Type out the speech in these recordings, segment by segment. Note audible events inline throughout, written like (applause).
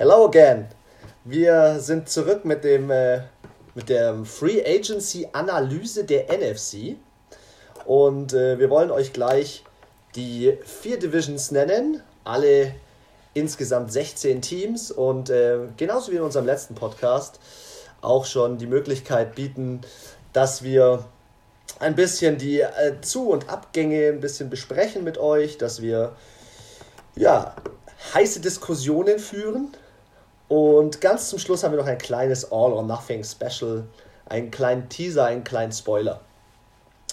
Hello again. Wir sind zurück mit dem äh, mit der Free Agency Analyse der NFC und äh, wir wollen euch gleich die vier Divisions nennen, alle insgesamt 16 Teams und äh, genauso wie in unserem letzten Podcast auch schon die Möglichkeit bieten, dass wir ein bisschen die äh, Zu- und Abgänge ein bisschen besprechen mit euch, dass wir ja heiße Diskussionen führen. Und ganz zum Schluss haben wir noch ein kleines All or Nothing Special, einen kleinen Teaser, einen kleinen Spoiler.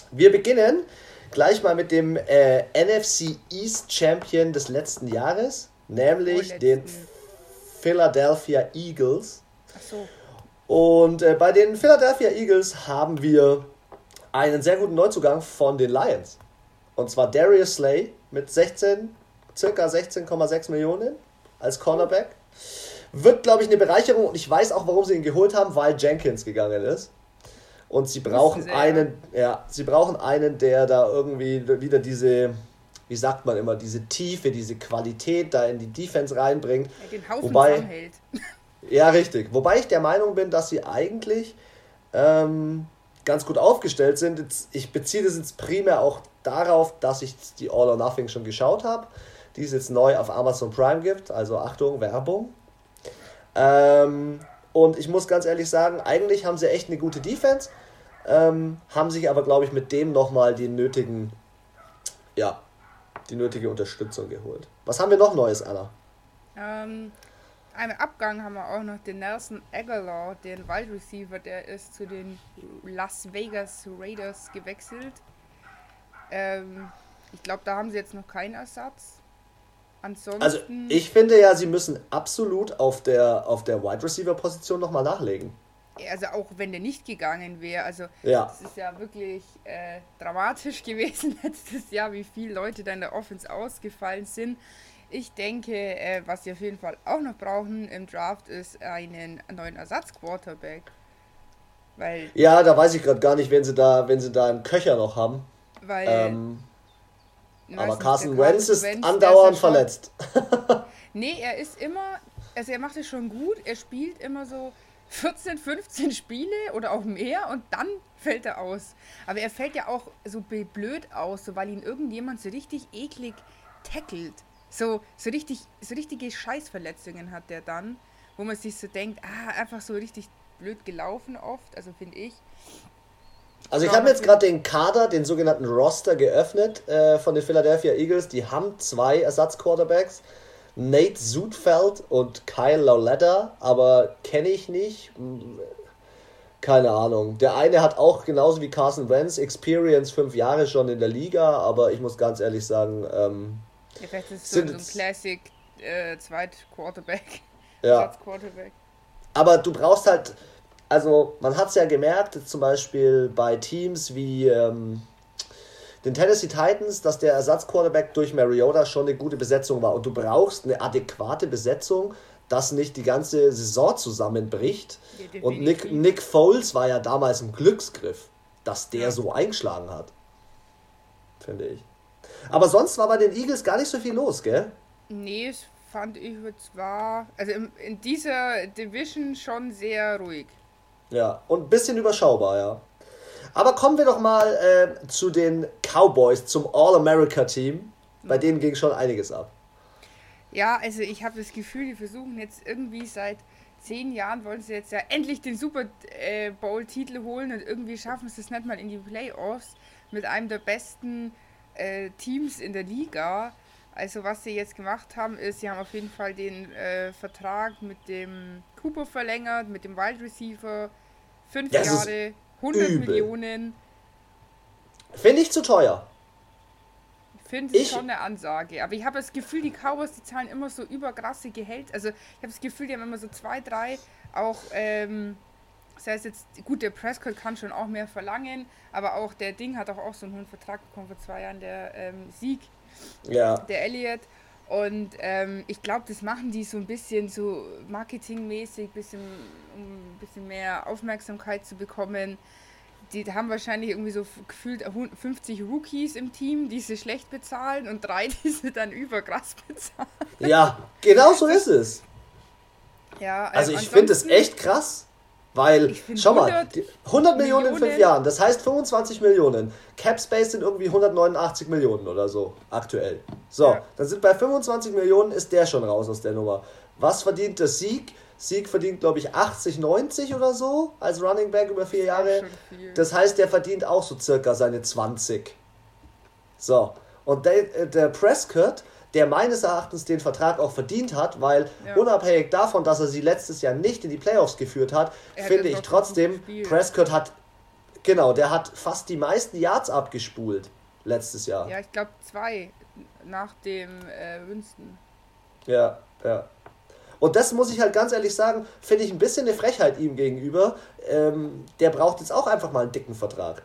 Wir beginnen gleich mal mit dem äh, NFC East Champion des letzten Jahres, nämlich oh, den Philadelphia Eagles. Ach so. Und äh, bei den Philadelphia Eagles haben wir einen sehr guten Neuzugang von den Lions. Und zwar Darius Slay mit 16, circa 16,6 Millionen als Cornerback. Wird, glaube ich, eine Bereicherung und ich weiß auch, warum sie ihn geholt haben, weil Jenkins gegangen ist. Und sie brauchen einen, ja, sie brauchen einen, der da irgendwie wieder diese, wie sagt man immer, diese Tiefe, diese Qualität da in die Defense reinbringt. Ja, den Haufen Wobei. (laughs) Ja, richtig. Wobei ich der Meinung bin, dass sie eigentlich ähm, ganz gut aufgestellt sind. Ich beziehe das jetzt primär auch darauf, dass ich die All or Nothing schon geschaut habe, die es jetzt neu auf Amazon Prime gibt. Also Achtung, Werbung. Ähm, und ich muss ganz ehrlich sagen, eigentlich haben sie echt eine gute Defense, ähm, haben sich aber, glaube ich, mit dem nochmal die nötigen, ja, die nötige Unterstützung geholt. Was haben wir noch Neues, Anna? Ähm, einem Abgang haben wir auch noch den Nelson Aguilar, den Wide Receiver, der ist zu den Las Vegas Raiders gewechselt. Ähm, ich glaube, da haben sie jetzt noch keinen Ersatz. Ansonsten. Also ich finde ja, sie müssen absolut auf der, auf der Wide Receiver Position nochmal nachlegen. Also auch wenn der nicht gegangen wäre, also ja. das ist ja wirklich äh, dramatisch (laughs) gewesen letztes Jahr, wie viele Leute da in der Offense ausgefallen sind. Ich denke, äh, was sie auf jeden Fall auch noch brauchen im Draft, ist einen neuen Ersatz-Quarterback. Weil ja, da weiß ich gerade gar nicht, wenn sie da, wenn sie da einen Köcher noch haben. Weil. Ähm, aber Carson Wentz ist Wentz, andauernd ist verletzt. (laughs) nee, er ist immer, also er macht es schon gut, er spielt immer so 14, 15 Spiele oder auch mehr und dann fällt er aus. Aber er fällt ja auch so blöd aus, so weil ihn irgendjemand so richtig eklig tackelt. So, so, richtig, so richtige Scheißverletzungen hat der dann, wo man sich so denkt, ah, einfach so richtig blöd gelaufen oft, also finde ich. Also ich habe jetzt gerade den Kader, den sogenannten Roster geöffnet äh, von den Philadelphia Eagles. Die haben zwei Ersatzquarterbacks, Nate Sudfeld und Kyle Lauletta, aber kenne ich nicht. Keine Ahnung. Der eine hat auch genauso wie Carson Wentz Experience fünf Jahre schon in der Liga, aber ich muss ganz ehrlich sagen, ähm, ja, vielleicht ist so, so ein Classic äh, Zweit-Quarterback. Ja. Quarterback. Aber du brauchst halt, also man hat es ja gemerkt, zum Beispiel bei Teams wie ähm, den Tennessee Titans, dass der Ersatzquarterback durch Mariota schon eine gute Besetzung war. Und du brauchst eine adäquate Besetzung, dass nicht die ganze Saison zusammenbricht. Ja, und Nick, Nick Foles war ja damals ein Glücksgriff, dass der ja. so eingeschlagen hat. Finde ich. Aber sonst war bei den Eagles gar nicht so viel los, gell? Nee, fand ich zwar, also in, in dieser Division schon sehr ruhig. Ja, und ein bisschen überschaubar, ja. Aber kommen wir doch mal äh, zu den Cowboys, zum All-America-Team. Bei denen ging schon einiges ab. Ja, also ich habe das Gefühl, die versuchen jetzt irgendwie seit zehn Jahren wollen sie jetzt ja endlich den Super äh, Bowl-Titel holen und irgendwie schaffen sie es nicht mal in die Playoffs mit einem der besten äh, Teams in der Liga. Also was sie jetzt gemacht haben, ist, sie haben auf jeden Fall den äh, Vertrag mit dem Cooper verlängert, mit dem Wide Receiver. Fünf das Jahre, 100 übel. Millionen. Finde ich zu teuer. Finde ich schon eine Ansage. Aber ich habe das Gefühl, die Cowboys, die zahlen immer so überkrasse Gehälter. Also ich habe das Gefühl, die haben immer so zwei, drei auch ähm, das heißt jetzt, gut, der Prescott kann schon auch mehr verlangen, aber auch der Ding hat auch, auch so einen hohen Vertrag bekommen vor zwei Jahren, der ähm, Sieg, ja. der Elliott. Und ähm, ich glaube, das machen die so ein bisschen so marketingmäßig, bisschen, um ein bisschen mehr Aufmerksamkeit zu bekommen. Die haben wahrscheinlich irgendwie so gefühlt 50 Rookies im Team, die sie schlecht bezahlen und drei, (laughs) die sie dann überkrass bezahlen. Ja, genau so ist es. Ja, also, also ich finde es echt krass. Weil, schau 100, mal, 100 Millionen, Millionen in fünf Jahren, das heißt 25 Millionen. Cap Space sind irgendwie 189 Millionen oder so aktuell. So, ja. dann sind bei 25 Millionen ist der schon raus aus der Nummer. Was verdient der Sieg? Sieg verdient, glaube ich, 80, 90 oder so als Running Back über vier Jahre. Das heißt, der verdient auch so circa seine 20. So, und der, äh, der Prescott der meines Erachtens den Vertrag auch verdient hat, weil ja. unabhängig davon, dass er sie letztes Jahr nicht in die Playoffs geführt hat, er finde ich trotzdem, Prescott hat, genau, der hat fast die meisten Yards abgespult letztes Jahr. Ja, ich glaube zwei nach dem äh, Winston. Ja, ja. Und das muss ich halt ganz ehrlich sagen, finde ich ein bisschen eine Frechheit ihm gegenüber. Ähm, der braucht jetzt auch einfach mal einen dicken Vertrag.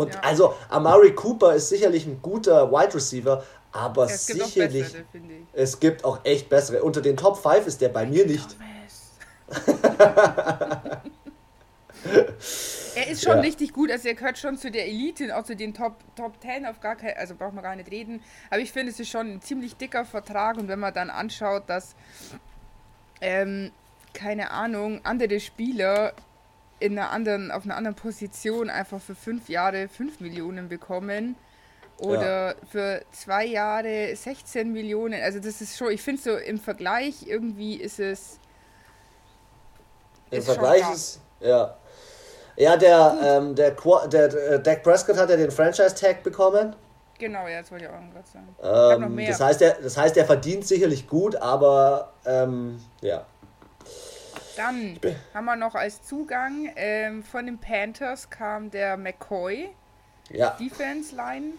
Und ja. also Amari Cooper ist sicherlich ein guter Wide Receiver, aber es sicherlich. Bessere, es gibt auch echt bessere. Unter den Top 5 ist der bei mir nicht. (laughs) er ist schon ja. richtig gut, also er gehört schon zu der Elite, auch zu den Top, Top 10 auf gar kein, also braucht man gar nicht reden. Aber ich finde, es ist schon ein ziemlich dicker Vertrag und wenn man dann anschaut, dass, ähm, keine Ahnung, andere Spieler in einer anderen, auf einer anderen Position einfach für fünf Jahre 5 Millionen bekommen, oder ja. für zwei Jahre 16 Millionen. Also das ist schon, ich finde so im Vergleich irgendwie ist es. Im ist Vergleich ist, ja. Ja, der, ähm, der, der, der äh, Dak Prescott hat ja den Franchise-Tag bekommen. Genau, ja, das wollte ich auch gerade sagen. Ähm, das, heißt, er, das heißt, er verdient sicherlich gut, aber ähm, ja. Dann haben wir noch als Zugang ähm, von den Panthers kam der McCoy. Ja. Defense Line.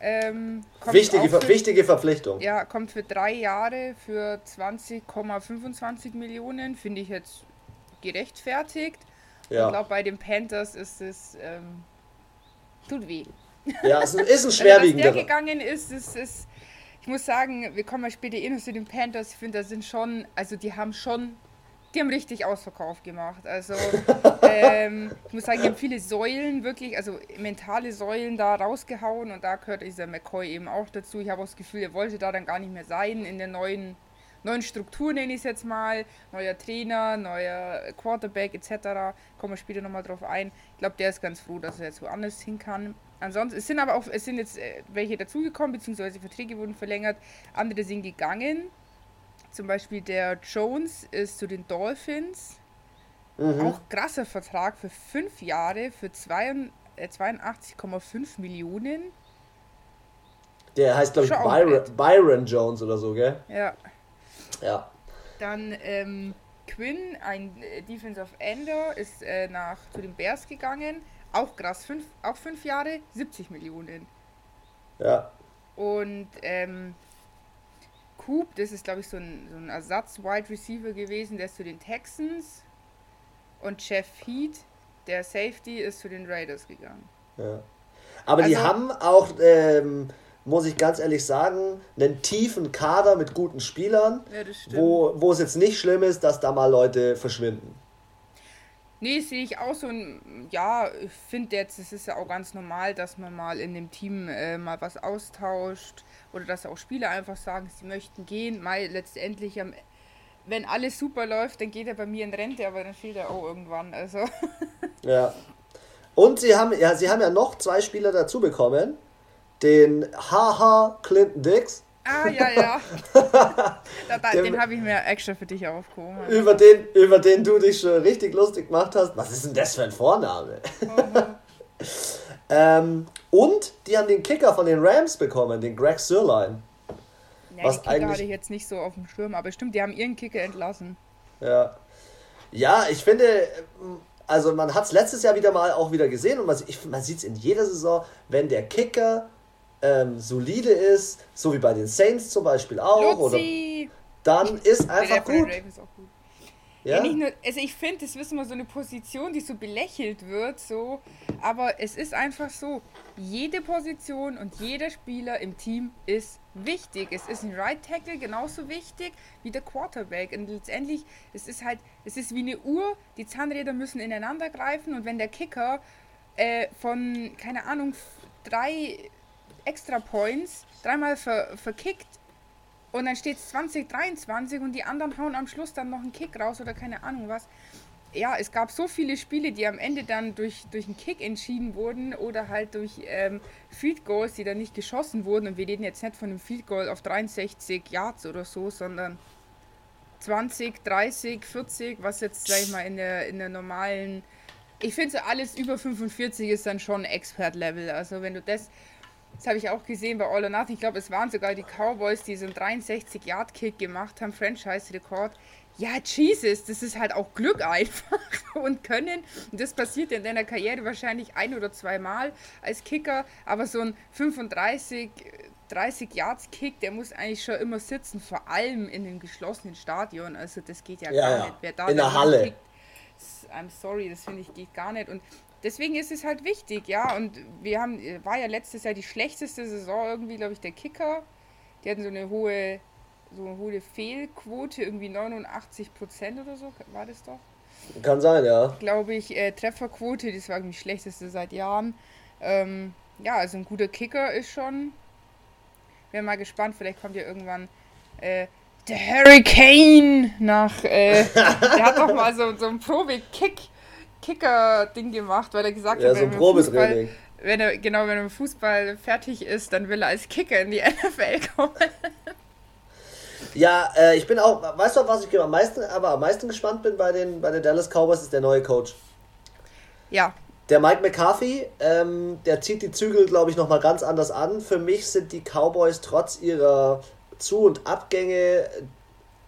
Ähm, wichtige, für, wichtige Verpflichtung. Ja, kommt für drei Jahre für 20,25 Millionen. Finde ich jetzt gerechtfertigt. Ja. Ich glaube, bei den Panthers ist es. Ähm, tut weh. Ja, es ist ein (laughs) schwerwiegender. Also, der gegangen ist, ist, ist. Ich muss sagen, wir kommen ja später eh noch zu den Panthers. Ich finde, da sind schon. Also, die haben schon die haben richtig Ausverkauf gemacht. Also (laughs) ähm, ich muss sagen, die haben viele Säulen wirklich, also mentale Säulen da rausgehauen und da gehört dieser McCoy eben auch dazu. Ich habe auch das Gefühl, er wollte da dann gar nicht mehr sein in der neuen, neuen Struktur, nenne ich es jetzt mal. Neuer Trainer, neuer Quarterback etc. Kommen wir später nochmal drauf ein. Ich glaube, der ist ganz froh, dass er jetzt woanders hin kann. Ansonsten, es sind aber auch, es sind jetzt äh, welche dazugekommen, beziehungsweise Verträge wurden verlängert, andere sind gegangen. Zum Beispiel der Jones ist zu den Dolphins. Mhm. Auch krasser Vertrag für fünf Jahre für 82,5 äh, Millionen. Der heißt, glaube ich, Byron, Byron, Jones oder so, gell? Ja. Ja. Dann ähm, Quinn, ein äh, Defensive Ender, ist äh, nach, zu den Bears gegangen. Auch krass, fünf, auch fünf Jahre, 70 Millionen. Ja. Und ähm, Coop, das ist glaube ich so ein, so ein Ersatz-Wide Receiver gewesen, der ist zu den Texans. Und Jeff Heat, der Safety, ist zu den Raiders gegangen. Ja. Aber also, die haben auch, ähm, muss ich ganz ehrlich sagen, einen tiefen Kader mit guten Spielern, ja, wo, wo es jetzt nicht schlimm ist, dass da mal Leute verschwinden. Nee, sehe ich auch so. Ja, ich finde jetzt, es ist ja auch ganz normal, dass man mal in dem Team äh, mal was austauscht oder dass auch Spieler einfach sagen, sie möchten gehen. Mal letztendlich, wenn alles super läuft, dann geht er bei mir in Rente, aber dann fehlt er auch irgendwann. Also. (laughs) Ja. Und sie haben, ja, sie haben ja noch zwei Spieler dazu bekommen. Den Haha Clinton Dix. Ah, ja, ja. (laughs) da, da, den habe ich mir extra für dich aufgehoben. Über den, über den du dich schon richtig lustig gemacht hast. Was ist denn das für ein Vorname? (laughs) ähm, und die haben den Kicker von den Rams bekommen, den Greg Sirline. Ja, was Kicker eigentlich... hatte ich jetzt nicht so auf dem Schirm, aber stimmt, die haben ihren Kicker entlassen. Ja. Ja, ich finde, also man hat es letztes Jahr wieder mal auch wieder gesehen und man, man sieht es in jeder Saison, wenn der Kicker ähm, solide ist, so wie bei den Saints zum Beispiel auch, Luzi. oder dann ist einfach gut. gut. Ja? ja, nicht nur, also ich finde, das ist immer so eine Position, die so belächelt wird, so, aber es ist einfach so, jede Position und jeder Spieler im Team ist wichtig. Es ist ein Right Tackle genauso wichtig wie der Quarterback und letztendlich, es ist halt, es ist wie eine Uhr, die Zahnräder müssen ineinander greifen und wenn der Kicker äh, von, keine Ahnung, drei Extra Points dreimal ver verkickt, und dann steht es 2023 und die anderen hauen am Schluss dann noch einen Kick raus oder keine Ahnung was. Ja, es gab so viele Spiele, die am Ende dann durch, durch einen Kick entschieden wurden oder halt durch ähm, Field Goals, die dann nicht geschossen wurden. Und wir reden jetzt nicht von einem Field Goal auf 63 Yards oder so, sondern 20, 30, 40, was jetzt, sag ich mal, in der, in der normalen. Ich finde so alles über 45 ist dann schon Expert-Level. Also wenn du das das habe ich auch gesehen bei All or Nothing. Ich glaube, es waren sogar die Cowboys, die so einen 63-Yard-Kick gemacht haben, Franchise-Rekord. Ja, Jesus, das ist halt auch Glück einfach (laughs) und Können. Und das passiert in deiner Karriere wahrscheinlich ein oder zweimal als Kicker. Aber so ein 35, 30 Yards Kick, der muss eigentlich schon immer sitzen, vor allem in dem geschlossenen Stadion. Also das geht ja, ja gar ja. nicht. Wer da in der Halle. Kickt, I'm sorry, das finde ich geht gar nicht. Und deswegen ist es halt wichtig, ja. Und wir haben, war ja letztes Jahr die schlechteste Saison irgendwie, glaube ich, der Kicker. Die hatten so eine hohe, so eine hohe Fehlquote, irgendwie 89 Prozent oder so, war das doch? Kann sein, ja. Glaube ich, äh, Trefferquote, das war irgendwie die schlechteste seit Jahren. Ähm, ja, also ein guter Kicker ist schon. Wäre mal gespannt, vielleicht kommt ja irgendwann äh, der Hurricane nach. Äh, (laughs) der hat doch mal so, so einen Probe-Kick Kicker-Ding gemacht, weil er gesagt ja, hat, so ein Probetraining. Wenn er, genau, wenn er mit Fußball fertig ist, dann will er als Kicker in die (laughs) NFL kommen. Ja, äh, ich bin auch, weißt du, was ich am meisten, aber am meisten gespannt bin bei den, bei den Dallas Cowboys, ist der neue Coach. Ja. Der Mike McCarthy, ähm, der zieht die Zügel, glaube ich, nochmal ganz anders an. Für mich sind die Cowboys trotz ihrer Zu- und Abgänge,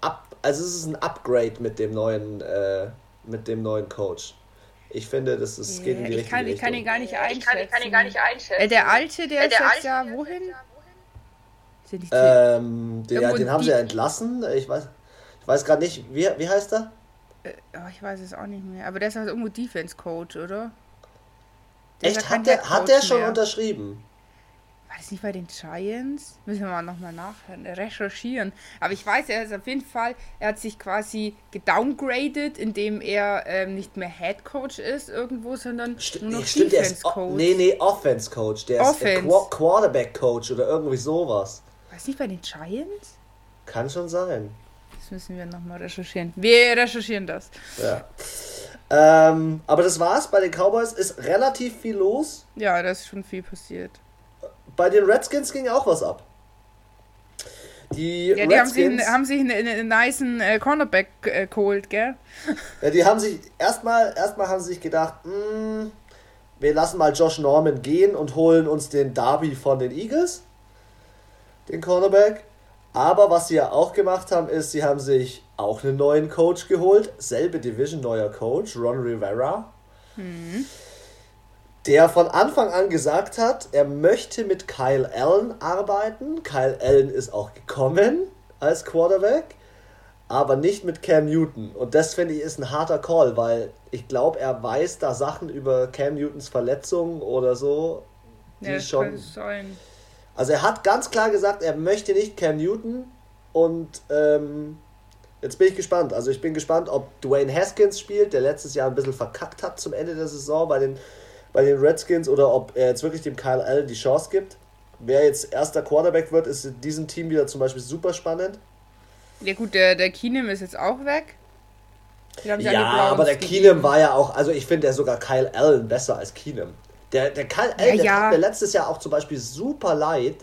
ab, also es ist ein Upgrade mit dem neuen, äh, mit dem neuen Coach. Ich finde, das ist, geht in die ich kann, Ich kann ihn gar nicht einschätzen. Ich kann, kann ihn gar nicht einschätzen. Äh, der Alte, der, äh, der ist jetzt ja wohin? Ähm, den, ja, den haben sie ja entlassen. Ich weiß, ich weiß gerade nicht, wie, wie heißt er? Äh, oh, ich weiß es auch nicht mehr. Aber der ist halt irgendwo Defense Coach, oder? Der Echt? Hat der, hat der schon mehr. unterschrieben? War das nicht bei den Giants? Müssen wir mal nochmal nach recherchieren. Aber ich weiß, er ist auf jeden Fall, er hat sich quasi gedowngraded, indem er ähm, nicht mehr Head Coach ist irgendwo, sondern St nur noch stimmt, Defense Coach. Nee, nee, Offense Coach. Der Offense. ist Qu Quarterback Coach oder irgendwie sowas. War es nicht bei den Giants? Kann schon sein. Das müssen wir nochmal recherchieren. Wir recherchieren das. Ja. Ähm, aber das war's. Bei den Cowboys ist relativ viel los. Ja, da ist schon viel passiert. Bei den Redskins ging auch was ab. Die, ja, die Redskins, haben sich einen, einen, einen nice äh, Cornerback äh, geholt, gell? (laughs) Ja, die haben sich erstmal erstmal haben sie sich gedacht, mh, hm, wir lassen mal Josh Norman gehen und holen uns den Darby von den Eagles, den Cornerback. Aber was sie ja auch gemacht haben, ist, sie haben sich auch einen neuen Coach geholt, selbe Division, neuer Coach, Ron Rivera. Mhm der von Anfang an gesagt hat, er möchte mit Kyle Allen arbeiten. Kyle Allen ist auch gekommen als Quarterback, aber nicht mit Cam Newton. Und das finde ich ist ein harter Call, weil ich glaube, er weiß da Sachen über Cam Newtons Verletzung oder so, die ja, schon. Also er hat ganz klar gesagt, er möchte nicht Cam Newton und ähm, jetzt bin ich gespannt. Also ich bin gespannt, ob Dwayne Haskins spielt, der letztes Jahr ein bisschen verkackt hat zum Ende der Saison bei den bei den Redskins oder ob er jetzt wirklich dem Kyle Allen die Chance gibt. Wer jetzt erster Quarterback wird, ist in diesem Team wieder zum Beispiel super spannend. Ja gut, der, der Keenum ist jetzt auch weg. Ja, aber der Keenum war ja auch, also ich finde ja sogar Kyle Allen besser als Keenum. Der, der Kyle Allen, ja, der hat mir letztes Jahr auch zum Beispiel super leid,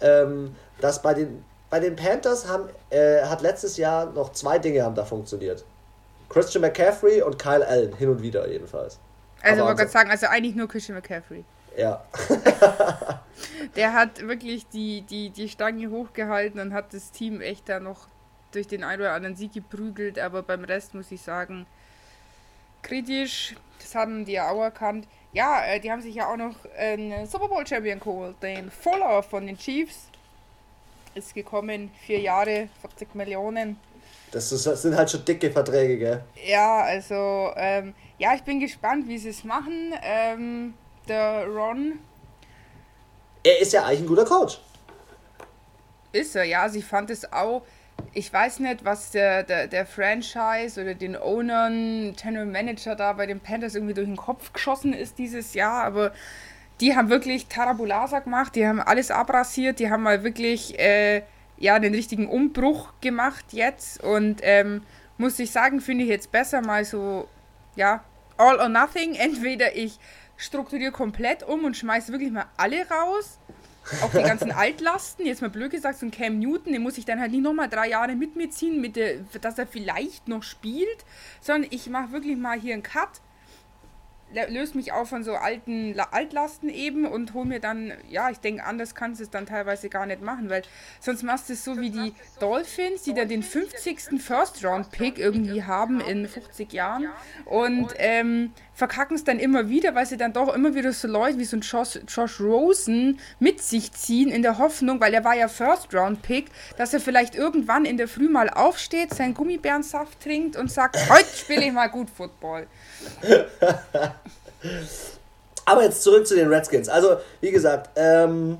ähm, dass bei den, bei den Panthers haben, äh, hat letztes Jahr noch zwei Dinge haben da funktioniert. Christian McCaffrey und Kyle Allen, hin und wieder jedenfalls. Also, wollte gerade sagen, also eigentlich nur Christian McCaffrey. Ja. (laughs) der hat wirklich die, die, die Stange hochgehalten und hat das Team echt da noch durch den einen oder anderen Sieg geprügelt, aber beim Rest muss ich sagen, kritisch, das haben die ja auch erkannt. Ja, äh, die haben sich ja auch noch einen Super Bowl Champion geholt, den Fuller von den Chiefs. Ist gekommen, vier Jahre, 40 Millionen. Das, ist, das sind halt schon dicke Verträge, gell? Ja, also ähm, ja, ich bin gespannt, wie sie es machen. Ähm, der Ron. Er ist ja eigentlich ein guter Coach. Ist er, ja. Sie fand es auch. Ich weiß nicht, was der, der, der Franchise oder den Ownern, General Manager da bei den Panthers irgendwie durch den Kopf geschossen ist dieses Jahr, aber die haben wirklich Tarabulasa gemacht, die haben alles abrasiert, die haben mal wirklich äh, ja den richtigen Umbruch gemacht jetzt und ähm, muss ich sagen, finde ich jetzt besser mal so, ja, all or nothing. (laughs) Entweder ich strukturiere komplett um und schmeiße wirklich mal alle raus. Auch die ganzen (laughs) Altlasten, jetzt mal blöd gesagt, so ein Cam Newton, den muss ich dann halt nicht nochmal drei Jahre mit mir ziehen, mit der, dass er vielleicht noch spielt, sondern ich mache wirklich mal hier einen Cut, löse mich auch von so alten Altlasten eben und hole mir dann, ja, ich denke, anders kannst du es dann teilweise gar nicht machen, weil sonst machst du es so wie die Dolphins, die dann den 50. First-Round-Pick irgendwie haben in 50 Jahren und ähm, verkacken es dann immer wieder, weil sie dann doch immer wieder so Leute wie so ein Josh, Josh Rosen mit sich ziehen in der Hoffnung, weil er war ja First-Round-Pick, dass er vielleicht irgendwann in der Früh mal aufsteht, seinen Gummibärensaft trinkt und sagt, (laughs) heute spiele ich mal gut Football. Aber jetzt zurück zu den Redskins. Also, wie gesagt, ähm,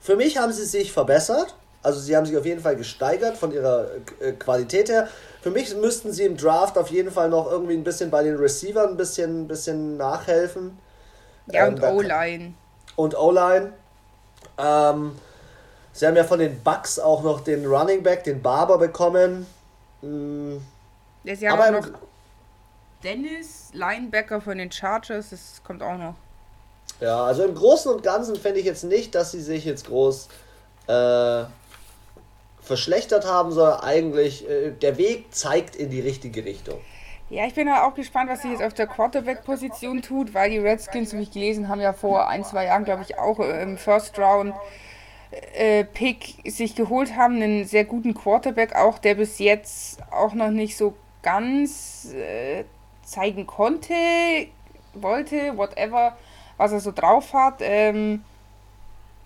für mich haben sie sich verbessert. Also, sie haben sich auf jeden Fall gesteigert von ihrer äh, Qualität her. Für mich müssten sie im Draft auf jeden Fall noch irgendwie ein bisschen bei den Receivern ein bisschen, ein bisschen nachhelfen. Ja, ähm, und O-Line. Und O-Line. Ähm, sie haben ja von den Bucks auch noch den Running Back, den Barber bekommen. Mhm. Ja, sie haben aber noch Dennis, Linebacker von den Chargers, das kommt auch noch. Ja, also im Großen und Ganzen fände ich jetzt nicht, dass sie sich jetzt groß äh, verschlechtert haben, sondern eigentlich äh, der Weg zeigt in die richtige Richtung. Ja, ich bin ja auch gespannt, was sich jetzt auf der Quarterback-Position tut, weil die Redskins, wie ich gelesen haben, ja vor ein, zwei Jahren, glaube ich, auch äh, im First Round äh, Pick sich geholt haben, einen sehr guten Quarterback, auch der bis jetzt auch noch nicht so ganz äh, zeigen konnte, wollte, whatever, was er so drauf hat. Ähm,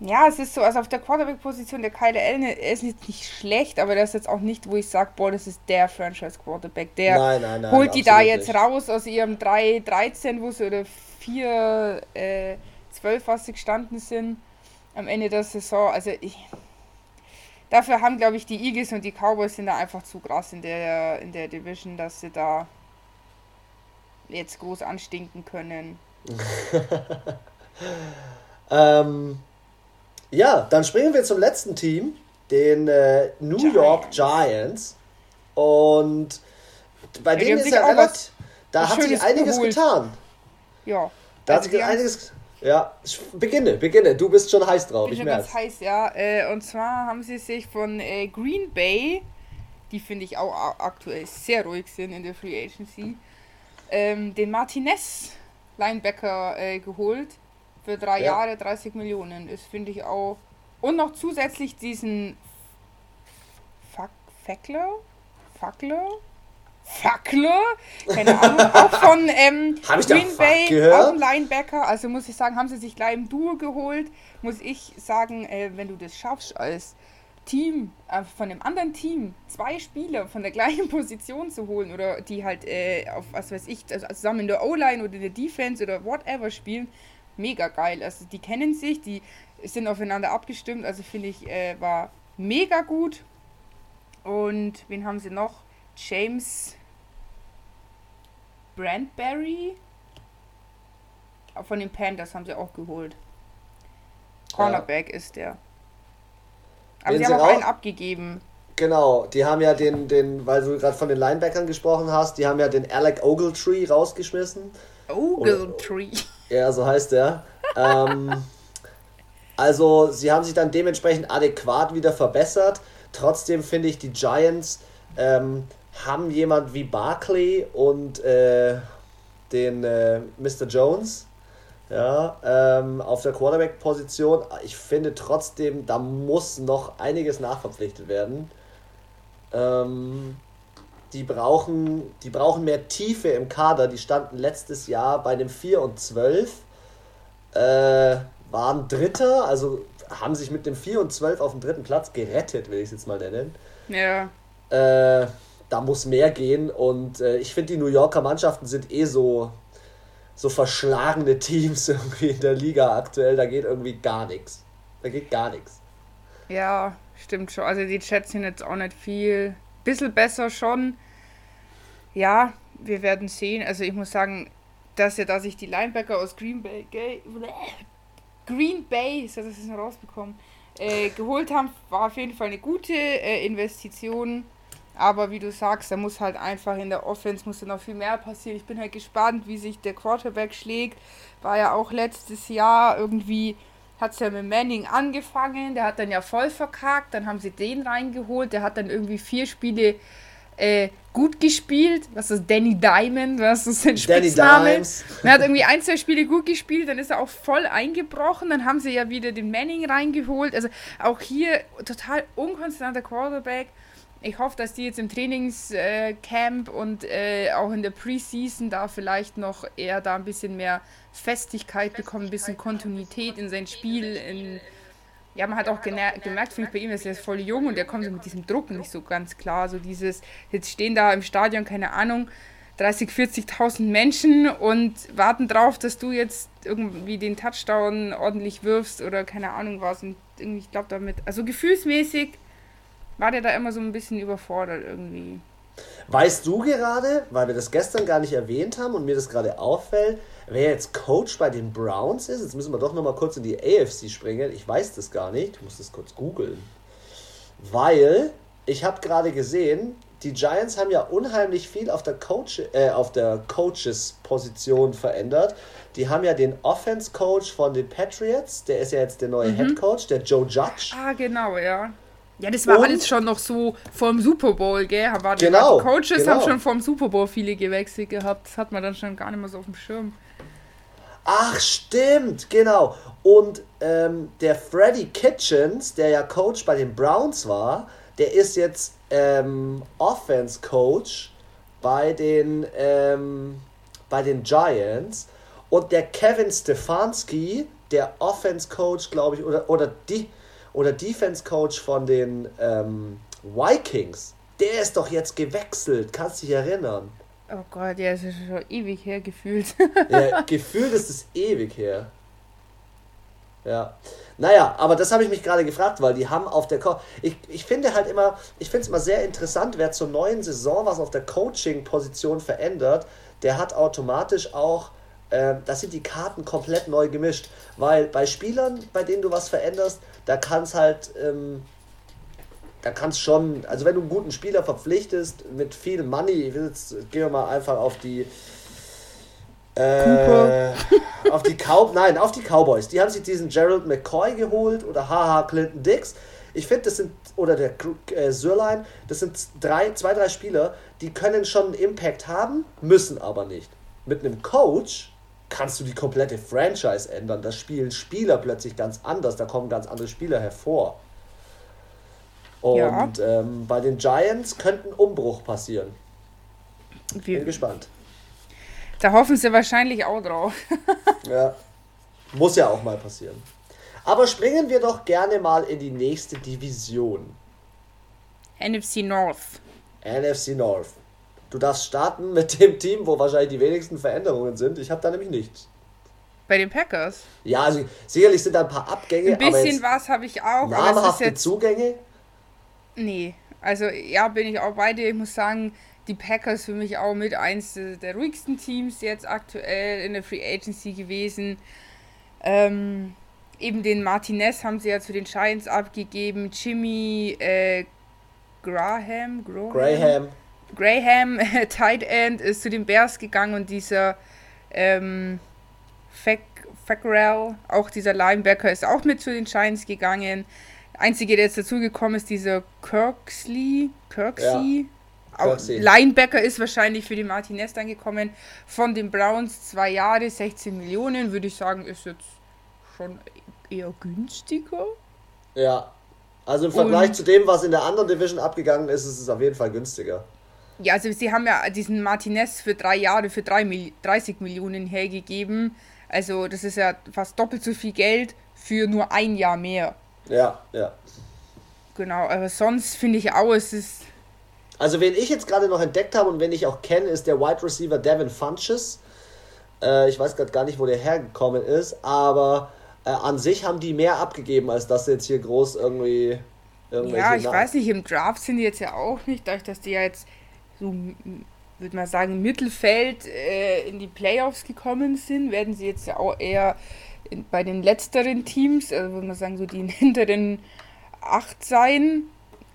ja, es ist so, also auf der Quarterback-Position, der Kyle Allen, er ist jetzt nicht schlecht, aber der ist jetzt auch nicht, wo ich sage, boah, das ist der Franchise-Quarterback. Der nein, nein, nein, holt die da jetzt nicht. raus aus ihrem 3-13, wo sie oder 4-12, äh, was sie gestanden sind am Ende der Saison. Also ich, dafür haben, glaube ich, die Eagles und die Cowboys sind da einfach zu krass in der, in der Division, dass sie da jetzt groß anstinken können. (laughs) ähm, ja, dann springen wir zum letzten Team, den äh, New Giants. York Giants. Und bei ja, denen ist ja relativ. Da hat sich einiges geholt. getan. Ja. Da also hat sich einiges. Ja, beginne, beginne. Du bist schon heiß drauf. Ich bin ich schon ganz heiß, ja. Äh, und zwar haben sie sich von äh, Green Bay, die finde ich auch aktuell sehr ruhig sind in der Free Agency, ähm, den Martinez Linebacker äh, geholt für drei ja. Jahre 30 Millionen. Das finde ich auch. Und noch zusätzlich diesen Fackler? Fackler? Fackler? Keine Ahnung. (laughs) auch von ähm, Green Bay, gehört? auch ein Linebacker. Also muss ich sagen, haben sie sich gleich im Duo geholt. Muss ich sagen, äh, wenn du das schaffst als Team, äh, von einem anderen Team, zwei Spieler von der gleichen (laughs) Position zu holen oder die halt äh, auf, was weiß ich, also zusammen in der O-Line oder in der Defense oder whatever spielen, mega geil. Also die kennen sich, die sind aufeinander abgestimmt, also finde ich, äh, war mega gut. Und wen haben sie noch? James Brandberry. Von den Panthers haben sie auch geholt. Cornerback ja. ist der. Aber sie haben auch einen abgegeben. Genau, die haben ja den, den weil du gerade von den Linebackern gesprochen hast, die haben ja den Alec Ogletree rausgeschmissen. Ogletree. (laughs) Ja, so heißt der. ähm, also, sie haben sich dann dementsprechend adäquat wieder verbessert. Trotzdem finde ich, die Giants ähm, haben jemand wie Barkley und äh, den äh, Mr. Jones ja, ähm, auf der Quarterback-Position. Ich finde trotzdem, da muss noch einiges nachverpflichtet werden. Ähm, die, brauchen, die brauchen mehr Tiefe im Kader. Die standen letztes Jahr bei einem 4 und 12. Äh, waren Dritter, also haben sich mit dem 4 und 12 auf dem dritten Platz gerettet, will ich es jetzt mal nennen. Ja. Äh, da muss mehr gehen und äh, ich finde, die New Yorker Mannschaften sind eh so so verschlagene Teams (laughs) irgendwie in der Liga aktuell, da geht irgendwie gar nichts. Da geht gar nichts. Ja, stimmt schon. Also die Chats sind jetzt auch nicht viel. Bisschen besser schon. Ja, wir werden sehen. Also ich muss sagen, dass ja, dass ich die Linebacker aus Green Bay, Green Bay, so dass ich es noch rausbekommen, äh, geholt haben, war auf jeden Fall eine gute äh, Investition. Aber wie du sagst, da muss halt einfach in der Offense muss noch viel mehr passieren. Ich bin halt gespannt, wie sich der Quarterback schlägt. War ja auch letztes Jahr irgendwie, hat es ja mit Manning angefangen, der hat dann ja voll verkackt, dann haben sie den reingeholt, der hat dann irgendwie vier Spiele äh, gut gespielt. Was ist Danny Diamond? Was ist sein Spitzname? Er hat irgendwie ein, zwei Spiele gut gespielt, dann ist er auch voll eingebrochen. Dann haben sie ja wieder den Manning reingeholt. Also auch hier total unkonstanter Quarterback. Ich hoffe, dass die jetzt im Trainingscamp äh, und äh, auch in der Preseason da vielleicht noch eher da ein bisschen mehr Festigkeit bekommen, ein bisschen Kontinuität in sein Spiel, in ja, man hat auch gemerkt, finde ich bei ihm, ist er ist voll jung und er kommt so mit diesem Druck nicht so ganz klar. So dieses, jetzt stehen da im Stadion, keine Ahnung, 30, 40.000 Menschen und warten drauf, dass du jetzt irgendwie den Touchdown ordentlich wirfst oder keine Ahnung was. Und irgendwie, ich glaube damit, also gefühlsmäßig war der da immer so ein bisschen überfordert irgendwie. Weißt du gerade, weil wir das gestern gar nicht erwähnt haben und mir das gerade auffällt, wer jetzt Coach bei den Browns ist? Jetzt müssen wir doch nochmal kurz in die AFC springen. Ich weiß das gar nicht. Ich muss das kurz googeln. Weil ich habe gerade gesehen, die Giants haben ja unheimlich viel auf der, Coach, äh, auf der Coaches-Position verändert. Die haben ja den Offense-Coach von den Patriots, der ist ja jetzt der neue mhm. Head Coach, der Joe Judge. Ah, genau, ja. Ja, das war und, alles schon noch so vorm Super Bowl, gell? War genau, die Coaches genau. haben schon vorm Super Bowl viele gewechselt gehabt. Das hat man dann schon gar nicht mehr so auf dem Schirm. Ach, stimmt, genau. Und ähm, der Freddy Kitchens, der ja Coach bei den Browns war, der ist jetzt ähm, Offense Coach bei den, ähm, bei den Giants. Und der Kevin Stefanski, der Offense Coach, glaube ich, oder, oder die oder Defense Coach von den ähm, Vikings, der ist doch jetzt gewechselt, kannst dich erinnern. Oh Gott, ja, das ist schon ewig her gefühlt. ja, (laughs) gefühlt ist es ewig her. Ja. Naja, aber das habe ich mich gerade gefragt, weil die haben auf der Co ich, ich finde halt immer, ich finde es immer sehr interessant, wer zur neuen Saison was auf der Coaching-Position verändert, der hat automatisch auch äh, da sind die Karten komplett neu gemischt. Weil bei Spielern, bei denen du was veränderst, da kann es halt, ähm, da kannst schon, also wenn du einen guten Spieler verpflichtest mit viel Money, jetzt gehen wir mal einfach auf die äh, (laughs) auf die Cow nein, auf die Cowboys. Die haben sich diesen Gerald McCoy geholt oder haha Clinton Dix. Ich finde, das sind, oder der äh, das sind drei, zwei, drei Spieler, die können schon einen Impact haben, müssen aber nicht. Mit einem Coach kannst du die komplette Franchise ändern. Da spielen Spieler plötzlich ganz anders, da kommen ganz andere Spieler hervor. Und ja. ähm, bei den Giants könnte ein Umbruch passieren. Wir, Bin gespannt. Da hoffen sie wahrscheinlich auch drauf. (laughs) ja, muss ja auch mal passieren. Aber springen wir doch gerne mal in die nächste Division. NFC North. NFC North. Du darfst starten mit dem Team, wo wahrscheinlich die wenigsten Veränderungen sind. Ich habe da nämlich nichts. Bei den Packers? Ja, also sicherlich sind da ein paar Abgänge. Ein bisschen was habe ich auch. Namhafte jetzt... Zugänge? Nee, also ja, bin ich auch bei dir. Ich muss sagen, die Packers für mich auch mit eins der ruhigsten Teams jetzt aktuell in der Free Agency gewesen. Ähm, eben den Martinez haben sie ja zu den Giants abgegeben. Jimmy äh, Graham, Graham. Graham. Graham, (laughs) Tight End, ist zu den Bears gegangen und dieser ähm, Fackrell, auch dieser Linebacker, ist auch mit zu den Giants gegangen. Einzige, der jetzt dazugekommen ist, dieser Kirksley, Kirksey. Ja. Auch Linebacker ist wahrscheinlich für die Martinez dann gekommen. Von den Browns zwei Jahre, 16 Millionen, würde ich sagen, ist jetzt schon eher günstiger. Ja, also im Vergleich Und zu dem, was in der anderen Division abgegangen ist, ist es auf jeden Fall günstiger. Ja, also sie haben ja diesen Martinez für drei Jahre für drei, 30 Millionen hergegeben. Also das ist ja fast doppelt so viel Geld für nur ein Jahr mehr. Ja, ja. Genau, aber sonst finde ich auch, es ist. Also wen ich jetzt gerade noch entdeckt habe und wen ich auch kenne, ist der Wide Receiver Devin Funches. Äh, ich weiß gerade gar nicht, wo der hergekommen ist, aber äh, an sich haben die mehr abgegeben, als dass jetzt hier groß irgendwie. Ja, ich weiß nicht, im Draft sind die jetzt ja auch nicht, dadurch, dass die ja jetzt so, würde man sagen, Mittelfeld äh, in die Playoffs gekommen sind, werden sie jetzt ja auch eher in, bei den letzteren Teams, also würde man sagen, so die hinteren acht sein.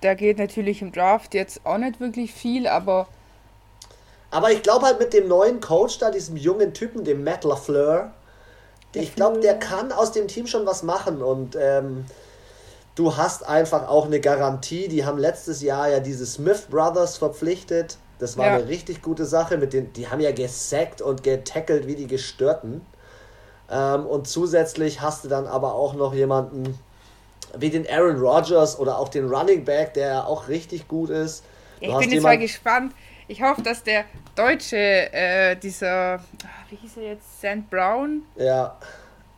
Da geht natürlich im Draft jetzt auch nicht wirklich viel, aber. Aber ich glaube halt mit dem neuen Coach da, diesem jungen Typen, dem Matt LaFleur, ich glaube, der kann aus dem Team schon was machen und ähm, du hast einfach auch eine Garantie. Die haben letztes Jahr ja diese Smith Brothers verpflichtet. Das war ja. eine richtig gute Sache. Mit den, die haben ja gesackt und getackelt wie die Gestörten. Ähm, und zusätzlich hast du dann aber auch noch jemanden wie den Aaron Rodgers oder auch den Running Back, der auch richtig gut ist. Du ich bin jetzt mal gespannt. Ich hoffe, dass der Deutsche, äh, dieser, ah, wie hieß er jetzt, St. Brown? Ja.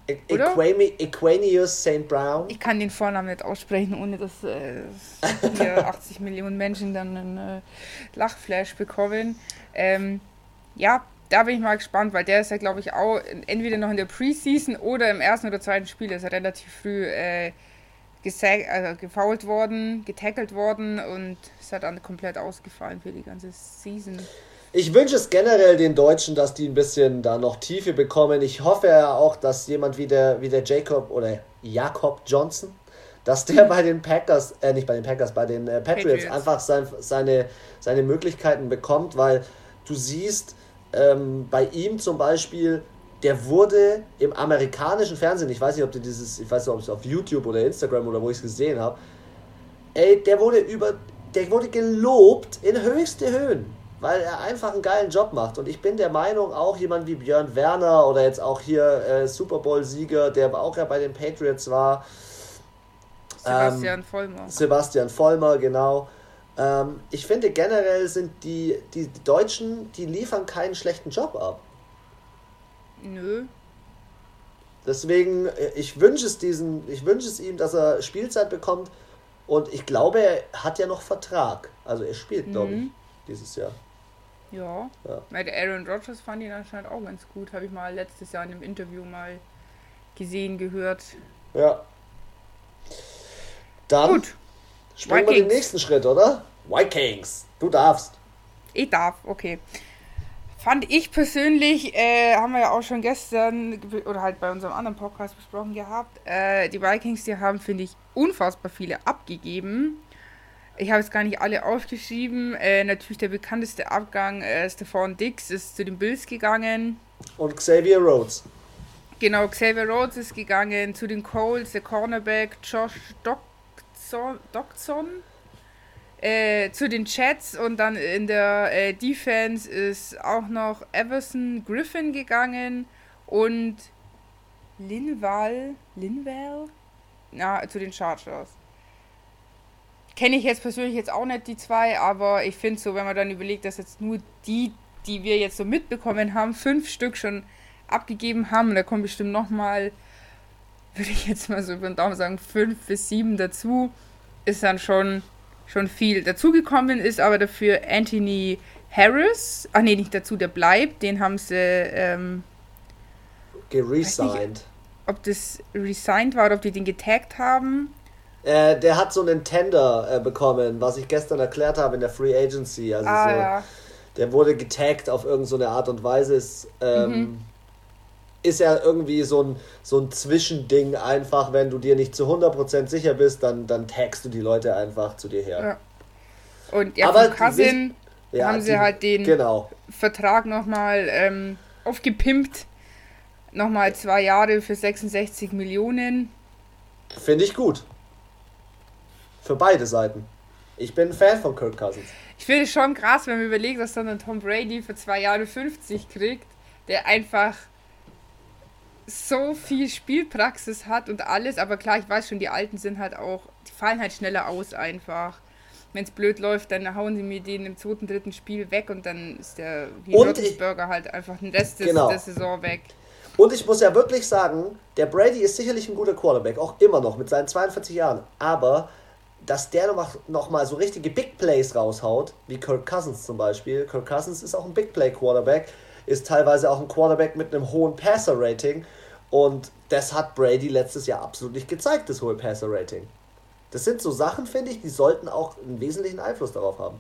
Equanius St. Brown. Ich kann den Vornamen nicht aussprechen, ohne dass äh, (laughs) hier 80 Millionen Menschen dann einen äh, Lachflash bekommen. Ähm, ja, da bin ich mal gespannt, weil der ist ja, glaube ich, auch entweder noch in der Preseason oder im ersten oder zweiten Spiel ist er relativ früh äh, also gefoult worden, getackelt worden und ist halt dann komplett ausgefallen für die ganze Season. Ich wünsche es generell den Deutschen, dass die ein bisschen da noch Tiefe bekommen. Ich hoffe ja auch, dass jemand wie der, wie der Jacob oder Jakob Johnson, dass der (laughs) bei den Packers, äh, nicht bei den Packers, bei den äh, Patriots, Patriots, einfach sein, seine, seine Möglichkeiten bekommt, weil du siehst, ähm, bei ihm zum Beispiel, der wurde im amerikanischen Fernsehen, ich weiß nicht, ob du dieses, ich weiß nicht, ob es auf YouTube oder Instagram oder wo ich es gesehen habe, ey, der wurde über, der wurde gelobt in höchste Höhen weil er einfach einen geilen Job macht. Und ich bin der Meinung, auch jemand wie Björn Werner oder jetzt auch hier äh, Super Bowl-Sieger, der auch ja bei den Patriots war. Sebastian ähm, Vollmer. Sebastian Vollmer, genau. Ähm, ich finde generell sind die, die, Deutschen, die liefern keinen schlechten Job ab. Nö. Deswegen, äh, ich wünsche es diesen, ich wünsche es ihm, dass er Spielzeit bekommt. Und ich glaube, er hat ja noch Vertrag. Also er spielt, mhm. glaube ich, dieses Jahr. Ja. ja. Weil Aaron Rodgers fand ihn anscheinend auch ganz gut. Habe ich mal letztes Jahr in einem Interview mal gesehen, gehört. Ja. Dann gut. springen wir den nächsten Schritt, oder? Vikings. Du darfst. Ich darf, okay. Fand ich persönlich, äh, haben wir ja auch schon gestern oder halt bei unserem anderen Podcast besprochen gehabt, äh, die Vikings, die haben, finde ich, unfassbar viele abgegeben. Ich habe es gar nicht alle aufgeschrieben. Äh, natürlich der bekannteste Abgang, äh, Stefan Dix ist zu den Bills gegangen. Und Xavier Rhodes. Genau, Xavier Rhodes ist gegangen zu den Colts, der Cornerback Josh Dockson. Äh, zu den Chats und dann in der äh, Defense ist auch noch Everson Griffin gegangen und Linval, Linval? Ja, zu den Chargers kenne ich jetzt persönlich jetzt auch nicht die zwei, aber ich finde so, wenn man dann überlegt, dass jetzt nur die, die wir jetzt so mitbekommen haben, fünf Stück schon abgegeben haben, und da kommen bestimmt nochmal, würde ich jetzt mal so über den Daumen sagen, fünf bis sieben dazu, ist dann schon, schon viel. Dazugekommen ist aber dafür Anthony Harris, ach nee, nicht dazu, der bleibt, den haben sie ähm, geresigned. Ob das resigned war oder ob die den getaggt haben. Äh, der hat so einen Tender äh, bekommen, was ich gestern erklärt habe in der Free Agency. Also ah, so, ja. Der wurde getaggt auf irgendeine so Art und Weise. Ist, ähm, mhm. ist ja irgendwie so ein, so ein Zwischending einfach, wenn du dir nicht zu 100% sicher bist, dann, dann tagst du die Leute einfach zu dir her. Ja. Und ja, Aber Cousin ja, haben sie die, halt den genau. Vertrag nochmal ähm, aufgepimpt. Nochmal zwei Jahre für 66 Millionen. Finde ich gut. Für beide Seiten. Ich bin ein Fan von Kirk Cousins. Ich finde es schon krass, wenn man überlegt, dass dann ein Tom Brady für zwei Jahre 50 kriegt, der einfach so viel Spielpraxis hat und alles, aber klar, ich weiß schon, die Alten sind halt auch, die fallen halt schneller aus einfach. Wenn es blöd läuft, dann hauen sie mir den im zweiten, dritten Spiel weg und dann ist der Burger halt einfach den Rest genau. der Saison weg. Und ich muss ja wirklich sagen, der Brady ist sicherlich ein guter Quarterback, auch immer noch mit seinen 42 Jahren. Aber dass der noch, noch mal so richtige Big Plays raushaut, wie Kirk Cousins zum Beispiel. Kirk Cousins ist auch ein Big Play Quarterback, ist teilweise auch ein Quarterback mit einem hohen Passer Rating und das hat Brady letztes Jahr absolut nicht gezeigt, das hohe Passer Rating. Das sind so Sachen, finde ich, die sollten auch einen wesentlichen Einfluss darauf haben.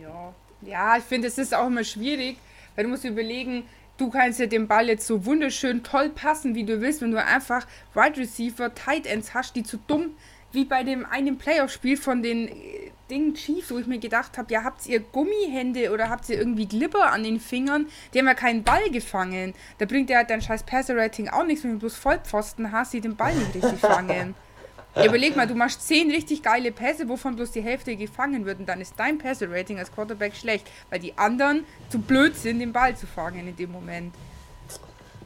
Ja, ja, ich finde, es ist auch immer schwierig, weil du musst überlegen, du kannst ja den Ball jetzt so wunderschön toll passen, wie du willst, wenn du einfach Wide Receiver, Tight Ends hast, die zu dumm wie bei dem einen Playoff-Spiel von den äh, Dingen Chiefs, wo ich mir gedacht habe, ja, habt ihr Gummihände oder habt ihr irgendwie Glibber an den Fingern? Die haben ja keinen Ball gefangen. Da bringt ja halt dein scheiß Passer-Rating auch nichts, wenn du bloß Vollpfosten hast, die den Ball nicht richtig fangen. (laughs) Überleg mal, du machst zehn richtig geile Pässe, wovon bloß die Hälfte gefangen wird und dann ist dein Passer-Rating als Quarterback schlecht, weil die anderen zu blöd sind, den Ball zu fangen in dem Moment.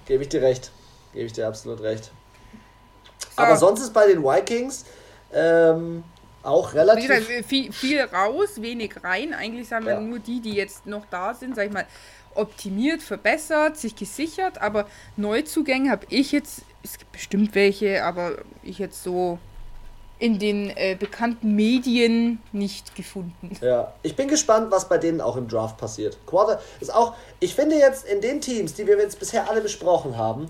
Gebe ich dir recht. Gebe ich dir absolut recht. So. Aber sonst ist bei den Vikings ähm, auch relativ. Gesagt, viel, viel, raus, wenig rein. Eigentlich sagen wir ja. nur die, die jetzt noch da sind, sag ich mal, optimiert, verbessert, sich gesichert. Aber Neuzugänge habe ich jetzt, es gibt bestimmt welche, aber ich jetzt so in den äh, bekannten Medien nicht gefunden. Ja, ich bin gespannt, was bei denen auch im Draft passiert. Quarter ist auch, ich finde jetzt in den Teams, die wir jetzt bisher alle besprochen haben,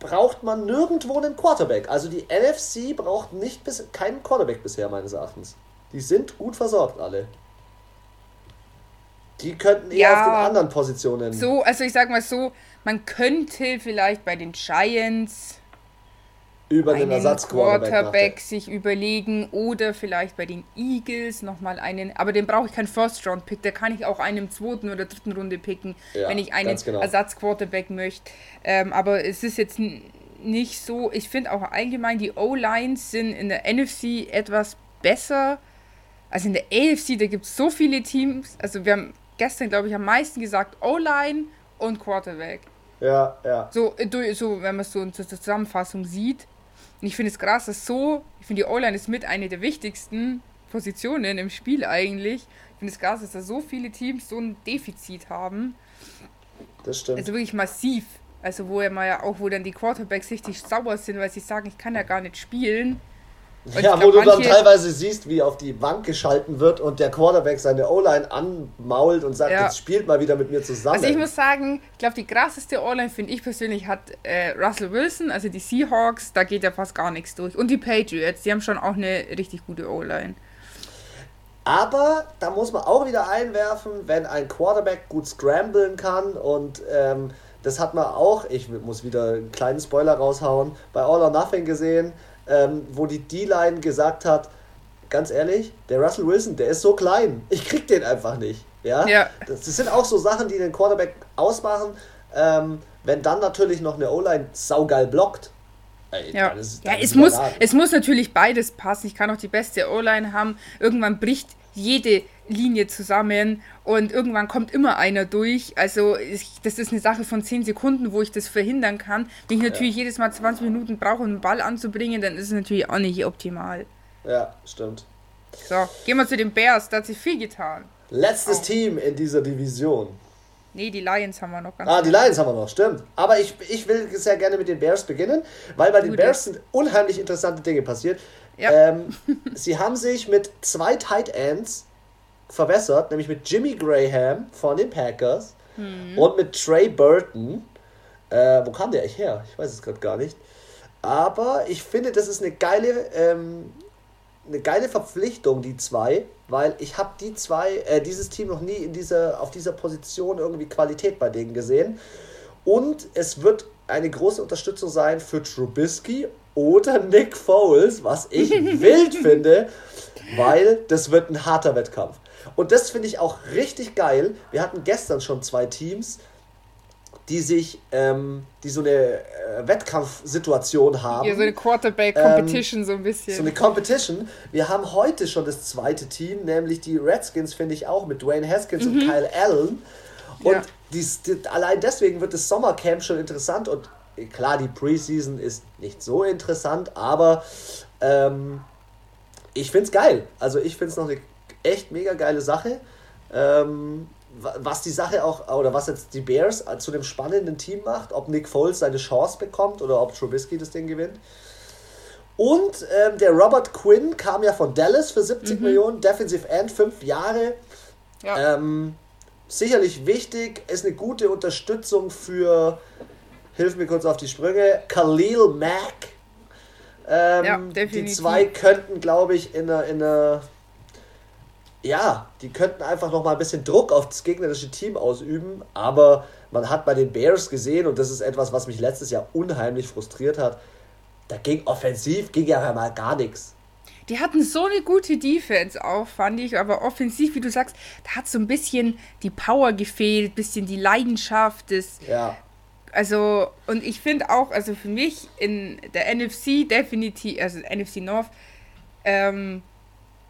braucht man nirgendwo einen Quarterback. Also die NFC braucht nicht bis, keinen Quarterback bisher, meines Erachtens. Die sind gut versorgt, alle. Die könnten eher ja, auf den anderen Positionen. So, also ich sag mal so, man könnte vielleicht bei den Giants über einen Ersatzquarterback sich überlegen oder vielleicht bei den Eagles nochmal einen, aber den brauche ich keinen First-Round-Pick, der kann ich auch einen zweiten oder dritten Runde picken, ja, wenn ich einen genau. Ersatzquarterback möchte. Ähm, aber es ist jetzt nicht so, ich finde auch allgemein die O-Lines sind in der NFC etwas besser. Also in der AFC, da gibt es so viele Teams. Also wir haben gestern, glaube ich, am meisten gesagt O-Line und Quarterback. Ja, ja. So, äh, so wenn man es so in der Zusammenfassung sieht. Und ich finde es krass, dass so, ich finde die O-Line ist mit eine der wichtigsten Positionen im Spiel eigentlich. Ich finde es krass, dass da so viele Teams so ein Defizit haben. Das stimmt. Also wirklich massiv. Also wo er mal ja auch, wo dann die Quarterbacks richtig sauer sind, weil sie sagen, ich kann ja gar nicht spielen. Ja, wo du dann teilweise siehst, wie auf die Bank geschalten wird und der Quarterback seine O-Line anmault und sagt, ja. jetzt spielt mal wieder mit mir zusammen. Also ich muss sagen, ich glaube, die krasseste O-Line, finde ich persönlich, hat äh, Russell Wilson, also die Seahawks, da geht ja fast gar nichts durch. Und die Patriots, die haben schon auch eine richtig gute O-Line. Aber da muss man auch wieder einwerfen, wenn ein Quarterback gut scramblen kann und ähm, das hat man auch, ich muss wieder einen kleinen Spoiler raushauen, bei All or Nothing gesehen ähm, wo die D-Line gesagt hat, ganz ehrlich, der Russell Wilson, der ist so klein, ich krieg den einfach nicht. Ja, ja. Das, das sind auch so Sachen, die den Quarterback ausmachen. Ähm, wenn dann natürlich noch eine O-Line saugeil blockt, Ey, ja, ist, ja es, muss, es muss natürlich beides passen. Ich kann auch die beste O-Line haben. Irgendwann bricht jede Linie zusammen und irgendwann kommt immer einer durch. Also ich, das ist eine Sache von 10 Sekunden, wo ich das verhindern kann. Wenn ich natürlich ja. jedes Mal 20 Minuten brauche, um einen Ball anzubringen, dann ist es natürlich auch nicht optimal. Ja, stimmt. So, gehen wir zu den Bears, da hat sich viel getan. Letztes oh. Team in dieser Division. Nee, die Lions haben wir noch ganz Ah, die Lions haben wir noch, stimmt. Aber ich, ich will sehr gerne mit den Bears beginnen, weil bei den Bears sind unheimlich interessante Dinge passiert. Ja. Ähm, (laughs) sie haben sich mit zwei Tight Ends verbessert, nämlich mit Jimmy Graham von den Packers mhm. und mit Trey Burton. Äh, wo kam der eigentlich her? Ich weiß es gerade gar nicht. Aber ich finde, das ist eine geile, ähm, eine geile Verpflichtung, die zwei, weil ich habe die zwei, äh, dieses Team noch nie in dieser, auf dieser Position irgendwie Qualität bei denen gesehen. Und es wird eine große Unterstützung sein für Trubisky oder Nick Foles, was ich (laughs) wild finde, weil das wird ein harter Wettkampf. Und das finde ich auch richtig geil. Wir hatten gestern schon zwei Teams, die sich, ähm, die so eine äh, Wettkampfsituation haben. Ja, so eine Quarterback-Competition ähm, so ein bisschen. So eine Competition. Wir haben heute schon das zweite Team, nämlich die Redskins, finde ich auch, mit Dwayne Haskins mhm. und Kyle Allen. Und ja. dies, die, allein deswegen wird das Sommercamp schon interessant und klar, die Preseason ist nicht so interessant, aber ähm, ich finde es geil. Also ich finde es noch eine echt mega geile Sache. Ähm, was die Sache auch, oder was jetzt die Bears zu dem spannenden Team macht, ob Nick Foles seine Chance bekommt oder ob Trubisky das Ding gewinnt. Und ähm, der Robert Quinn kam ja von Dallas für 70 mhm. Millionen, Defensive End, fünf Jahre. Ja. Ähm, sicherlich wichtig, ist eine gute Unterstützung für, hilf mir kurz auf die Sprünge, Khalil Mack. Ähm, ja, definitiv. Die zwei könnten, glaube ich, in einer, in einer ja, die könnten einfach noch mal ein bisschen Druck auf das gegnerische Team ausüben, aber man hat bei den Bears gesehen, und das ist etwas, was mich letztes Jahr unheimlich frustriert hat, da ging offensiv, ging ja mal gar nichts. Die hatten so eine gute Defense auch, fand ich, aber offensiv, wie du sagst, da hat so ein bisschen die Power gefehlt, bisschen die Leidenschaft, das. Ja. Also, und ich finde auch, also für mich in der NFC definitiv, also NFC North, ähm,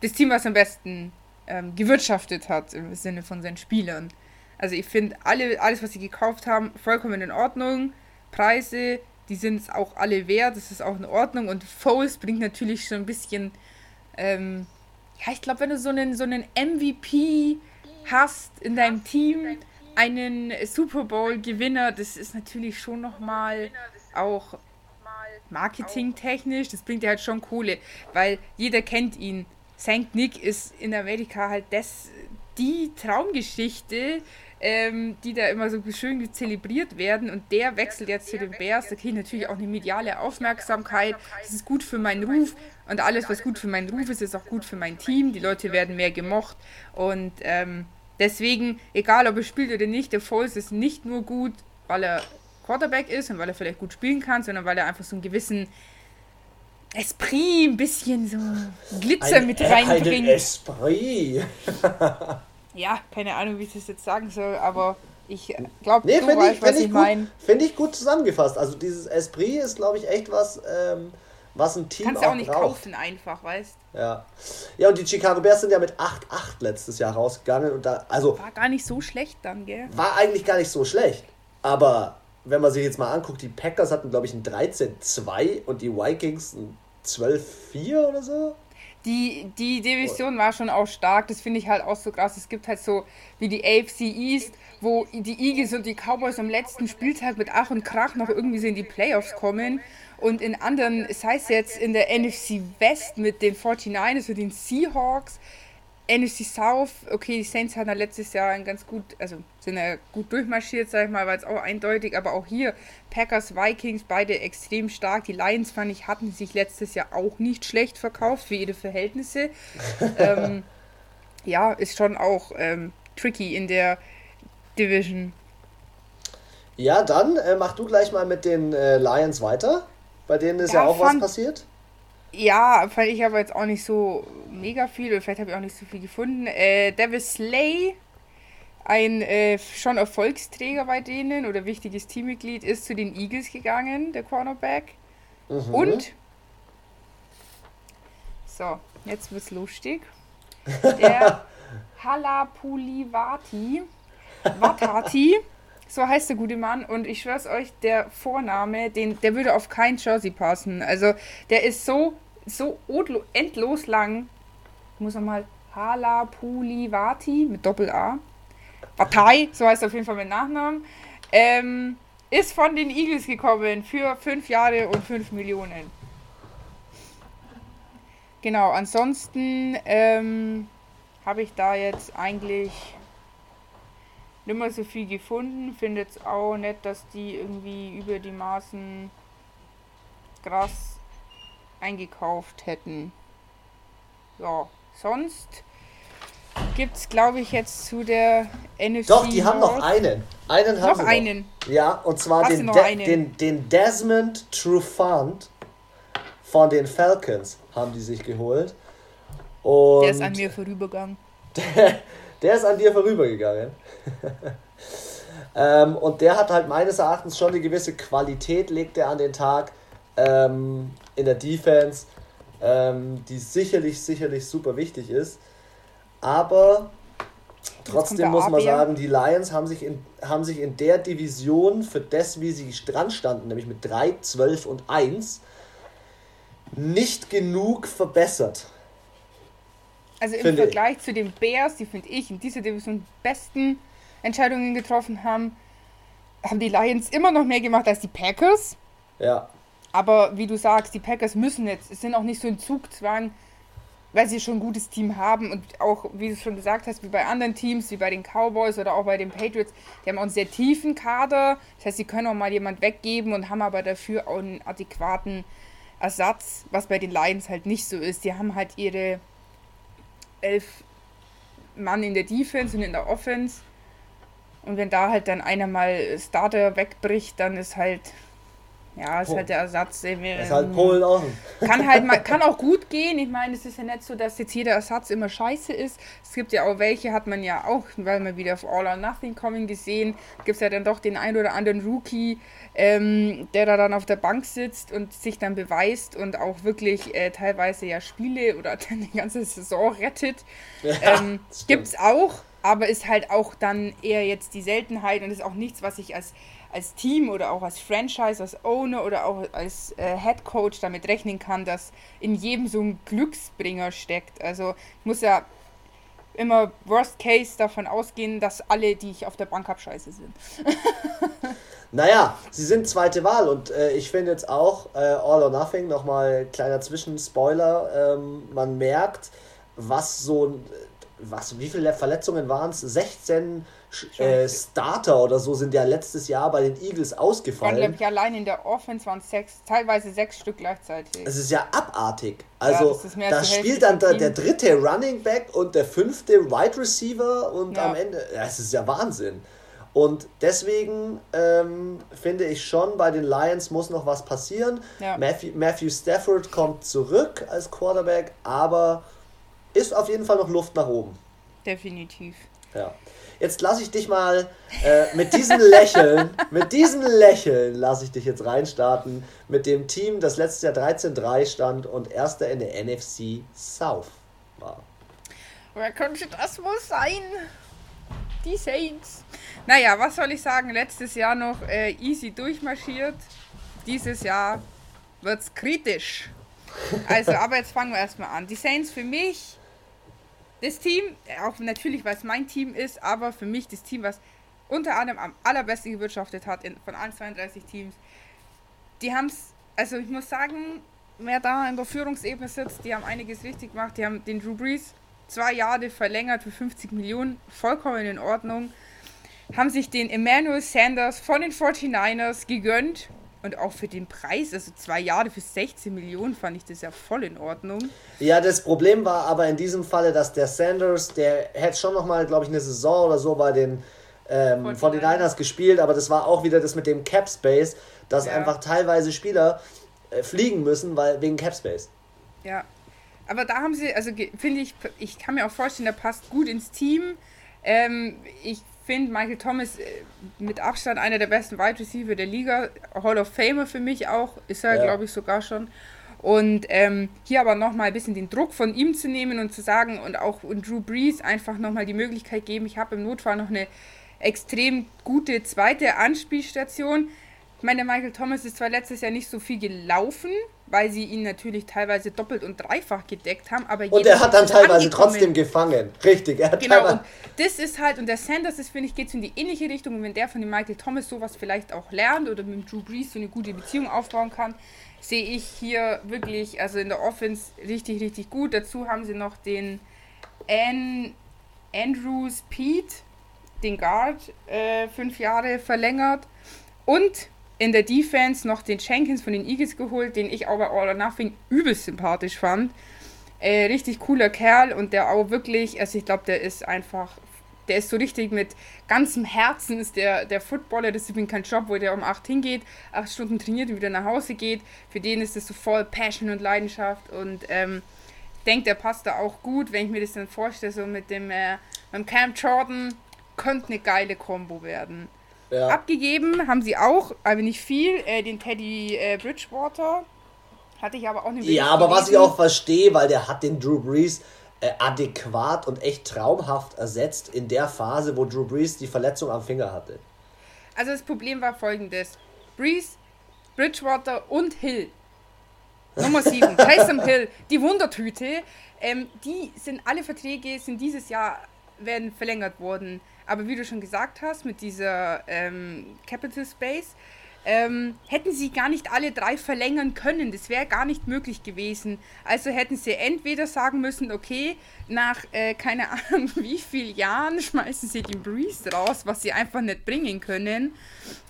das Team, was am besten ähm, gewirtschaftet hat im Sinne von seinen Spielern. Also ich finde alle, alles, was sie gekauft haben, vollkommen in Ordnung. Preise, die sind es auch alle wert, das ist auch in Ordnung. Und Foles bringt natürlich schon ein bisschen, ähm, ja, ich glaube, wenn du so einen, so einen MVP hast in deinem Team, einen Super Bowl-Gewinner, das ist natürlich schon nochmal auch marketingtechnisch, das bringt ja halt schon Kohle, weil jeder kennt ihn. St. Nick ist in Amerika halt das, die Traumgeschichte, ähm, die da immer so schön zelebriert werden. Und der wechselt jetzt zu den Bears. Da kriege ich natürlich auch eine mediale Aufmerksamkeit. Das ist gut für meinen Ruf. Und alles, was gut für meinen Ruf ist, ist auch gut für mein Team. Die Leute werden mehr gemocht. Und ähm, deswegen, egal ob er spielt oder nicht, der Foles ist nicht nur gut, weil er Quarterback ist und weil er vielleicht gut spielen kann, sondern weil er einfach so einen gewissen Esprit, ein bisschen so Glitzer ein, mit reinbringt. Ein Esprit. (laughs) ja, keine Ahnung, wie ich das jetzt sagen soll, aber ich glaube, nee, du weißt, ich, was ich, ich meine. Finde ich gut zusammengefasst. Also dieses Esprit ist, glaube ich, echt was, ähm, was ein Team Kannst auch, auch nicht braucht. kaufen einfach, weißt Ja. Ja, und die Chicago Bears sind ja mit 8-8 letztes Jahr rausgegangen. Und da, also, war gar nicht so schlecht dann, gell? War eigentlich gar nicht so schlecht. Aber wenn man sich jetzt mal anguckt, die Packers hatten, glaube ich, ein 13-2 und die Vikings ein 12-4 oder so. Die, die Division war schon auch stark, das finde ich halt auch so krass. Es gibt halt so wie die AFC East, wo die Eagles und die Cowboys am letzten Spieltag mit Ach und Krach noch irgendwie so in die Playoffs kommen. Und in anderen, es heißt jetzt in der NFC West mit den 49ers und den Seahawks, NFC South, okay, die Saints hatten ja letztes Jahr ein ganz gut, also sind ja gut durchmarschiert, sag ich mal, war jetzt auch eindeutig, aber auch hier Packers, Vikings, beide extrem stark. Die Lions, fand ich, hatten sich letztes Jahr auch nicht schlecht verkauft für ihre Verhältnisse. (laughs) ähm, ja, ist schon auch ähm, tricky in der Division. Ja, dann äh, mach du gleich mal mit den äh, Lions weiter. Bei denen ist ja, ja auch was passiert. Ja, fand ich aber jetzt auch nicht so mega viel, oder vielleicht habe ich auch nicht so viel gefunden. Äh, Davis Slay, ein äh, schon Erfolgsträger bei denen oder wichtiges Teammitglied, ist zu den Eagles gegangen, der Cornerback. Mhm. Und, so, jetzt wird's lustig. Der (laughs) Halapulivati, Watati, so heißt der gute Mann. Und ich schwör's euch, der Vorname, den, der würde auf kein Jersey passen. Also, der ist so so endlos lang. Ich muss nochmal Halapulivati mit Doppel-A. Vatai, so heißt auf jeden Fall mein Nachnamen. Ähm, ist von den Eagles gekommen für fünf Jahre und fünf Millionen. Genau, ansonsten ähm, habe ich da jetzt eigentlich nicht mehr so viel gefunden. Finde es auch nett, dass die irgendwie über die Maßen krass eingekauft hätten. Ja, sonst gibt es, glaube ich, jetzt zu der NFC. Doch, die haben noch einen. Einen haben noch sie einen. Noch. Ja, und zwar den, De den, den Desmond Trufant von den Falcons haben die sich geholt. Und der ist an mir vorübergegangen. Der, (laughs) der ist an dir vorübergegangen. (laughs) ähm, und der hat halt meines Erachtens schon eine gewisse Qualität, legt er an den Tag. Ähm, in der Defense, ähm, die sicherlich, sicherlich super wichtig ist. Aber trotzdem muss man sagen, die Lions haben sich, in, haben sich in der Division für das, wie sie dran standen, nämlich mit 3, 12 und 1, nicht genug verbessert. Also im Vergleich ich. zu den Bears, die finde ich in dieser Division besten Entscheidungen getroffen haben, haben die Lions immer noch mehr gemacht als die Packers. Ja. Aber wie du sagst, die Packers müssen jetzt, es sind auch nicht so ein Zugzwang, weil sie schon ein gutes Team haben und auch, wie du schon gesagt hast, wie bei anderen Teams, wie bei den Cowboys oder auch bei den Patriots, die haben auch einen sehr tiefen Kader. Das heißt, sie können auch mal jemand weggeben und haben aber dafür auch einen adäquaten Ersatz, was bei den Lions halt nicht so ist. Die haben halt ihre elf Mann in der Defense und in der Offense. Und wenn da halt dann einer mal Starter wegbricht, dann ist halt ja, ist oh. halt der Ersatz. Ist halt Polen auch. Kann halt mal, kann auch gut gehen. Ich meine, es ist ja nicht so, dass jetzt jeder Ersatz immer scheiße ist. Es gibt ja auch welche, hat man ja auch, weil man wieder auf All or Nothing kommen gesehen, gibt es ja dann doch den einen oder anderen Rookie, ähm, der da dann auf der Bank sitzt und sich dann beweist und auch wirklich äh, teilweise ja Spiele oder (laughs) dann die ganze Saison rettet. Ja, ähm, gibt es auch, aber ist halt auch dann eher jetzt die Seltenheit und ist auch nichts, was ich als als Team oder auch als Franchise, als Owner oder auch als äh, Head Coach damit rechnen kann, dass in jedem so ein Glücksbringer steckt. Also ich muss ja immer Worst Case davon ausgehen, dass alle, die ich auf der Bank habe, scheiße sind. (laughs) naja, sie sind zweite Wahl und äh, ich finde jetzt auch äh, All or Nothing, nochmal kleiner Zwischenspoiler, ähm, man merkt, was so, was, wie viele Verletzungen waren es? 16 äh, Starter oder so sind ja letztes Jahr bei den Eagles ausgefallen. Dann ich allein in der Offense waren sechs, teilweise sechs Stück gleichzeitig. Es ist ja abartig. Also ja, da spielt dann der, der, dritte Running Back und der fünfte Wide Receiver und ja. am Ende, ja, es ist ja Wahnsinn. Und deswegen ähm, finde ich schon, bei den Lions muss noch was passieren. Ja. Matthew, Matthew Stafford kommt zurück als Quarterback, aber ist auf jeden Fall noch Luft nach oben. Definitiv. Ja. Jetzt lasse ich dich mal äh, mit diesem (laughs) Lächeln, mit diesem Lächeln lasse ich dich jetzt reinstarten mit dem Team, das letztes Jahr 13-3 stand und erster in der NFC South war. Wer könnte das wohl sein? Die Saints. Naja, was soll ich sagen? Letztes Jahr noch äh, easy durchmarschiert. Dieses Jahr wird es kritisch. Also, aber jetzt fangen wir erstmal an. Die Saints für mich das Team, auch natürlich, weil es mein Team ist, aber für mich das Team, was unter anderem am allerbesten gewirtschaftet hat in, von allen 32 Teams, die haben es, also ich muss sagen, wer da in der Führungsebene sitzt, die haben einiges richtig gemacht. Die haben den Drew Brees zwei Jahre verlängert für 50 Millionen, vollkommen in Ordnung. Haben sich den Emmanuel Sanders von den 49ers gegönnt und auch für den Preis, also zwei Jahre für 16 Millionen, fand ich das ja voll in Ordnung. Ja, das Problem war aber in diesem Falle, dass der Sanders, der hätte schon nochmal, glaube ich, eine Saison oder so bei den ähm, 49ers gespielt, aber das war auch wieder das mit dem Cap Space, dass ja. einfach teilweise Spieler äh, fliegen müssen, weil wegen Cap Space. Ja, aber da haben sie, also finde ich, ich kann mir auch vorstellen, der passt gut ins Team. Ähm, ich finde Michael Thomas äh, mit Abstand einer der besten Wide Receiver der Liga. Hall of Famer für mich auch, ist er, ja. glaube ich, sogar schon. Und ähm, hier aber nochmal ein bisschen den Druck von ihm zu nehmen und zu sagen und auch und Drew Brees einfach nochmal die Möglichkeit geben, ich habe im Notfall noch eine extrem gute zweite Anspielstation. Ich meine, Michael Thomas ist zwar letztes Jahr nicht so viel gelaufen, weil sie ihn natürlich teilweise doppelt und dreifach gedeckt haben. Aber und er hat dann teilweise trotzdem gefangen. Richtig, er hat Genau, und das ist halt, und der Sanders ist, finde ich, geht in die ähnliche Richtung. Und wenn der von dem Michael Thomas sowas vielleicht auch lernt oder mit Drew Brees so eine gute Beziehung aufbauen kann, sehe ich hier wirklich, also in der Offense richtig, richtig gut. Dazu haben sie noch den An Andrews Pete, den Guard, äh, fünf Jahre verlängert. Und in der Defense noch den Jenkins von den Eagles geholt, den ich aber All or Nothing übelst sympathisch fand. Äh, richtig cooler Kerl und der auch wirklich, also ich glaube, der ist einfach, der ist so richtig mit ganzem Herzen ist der, der Footballer, das ist übrigens kein Job, wo der um 8 hingeht, 8 Stunden trainiert und wieder nach Hause geht. Für den ist das so voll Passion und Leidenschaft und ähm, ich denke, der passt da auch gut, wenn ich mir das dann vorstelle, so mit dem, äh, mit Cam Jordan, könnte eine geile Combo werden. Ja. Abgegeben haben sie auch, aber nicht viel, äh, den Teddy äh, Bridgewater. Hatte ich aber auch nicht Ja, aber gelesen. was ich auch verstehe, weil der hat den Drew Brees äh, adäquat und echt traumhaft ersetzt in der Phase, wo Drew Brees die Verletzung am Finger hatte. Also das Problem war folgendes. Brees, Bridgewater und Hill. Nummer 7, (laughs) Taysom Hill, die Wundertüte. Ähm, die sind alle Verträge sind dieses Jahr werden verlängert worden. Aber wie du schon gesagt hast, mit dieser ähm, Capital Space, ähm, hätten sie gar nicht alle drei verlängern können. Das wäre gar nicht möglich gewesen. Also hätten sie entweder sagen müssen, okay, nach äh, keine Ahnung (laughs) wie vielen Jahren schmeißen sie den Breeze raus, was sie einfach nicht bringen können,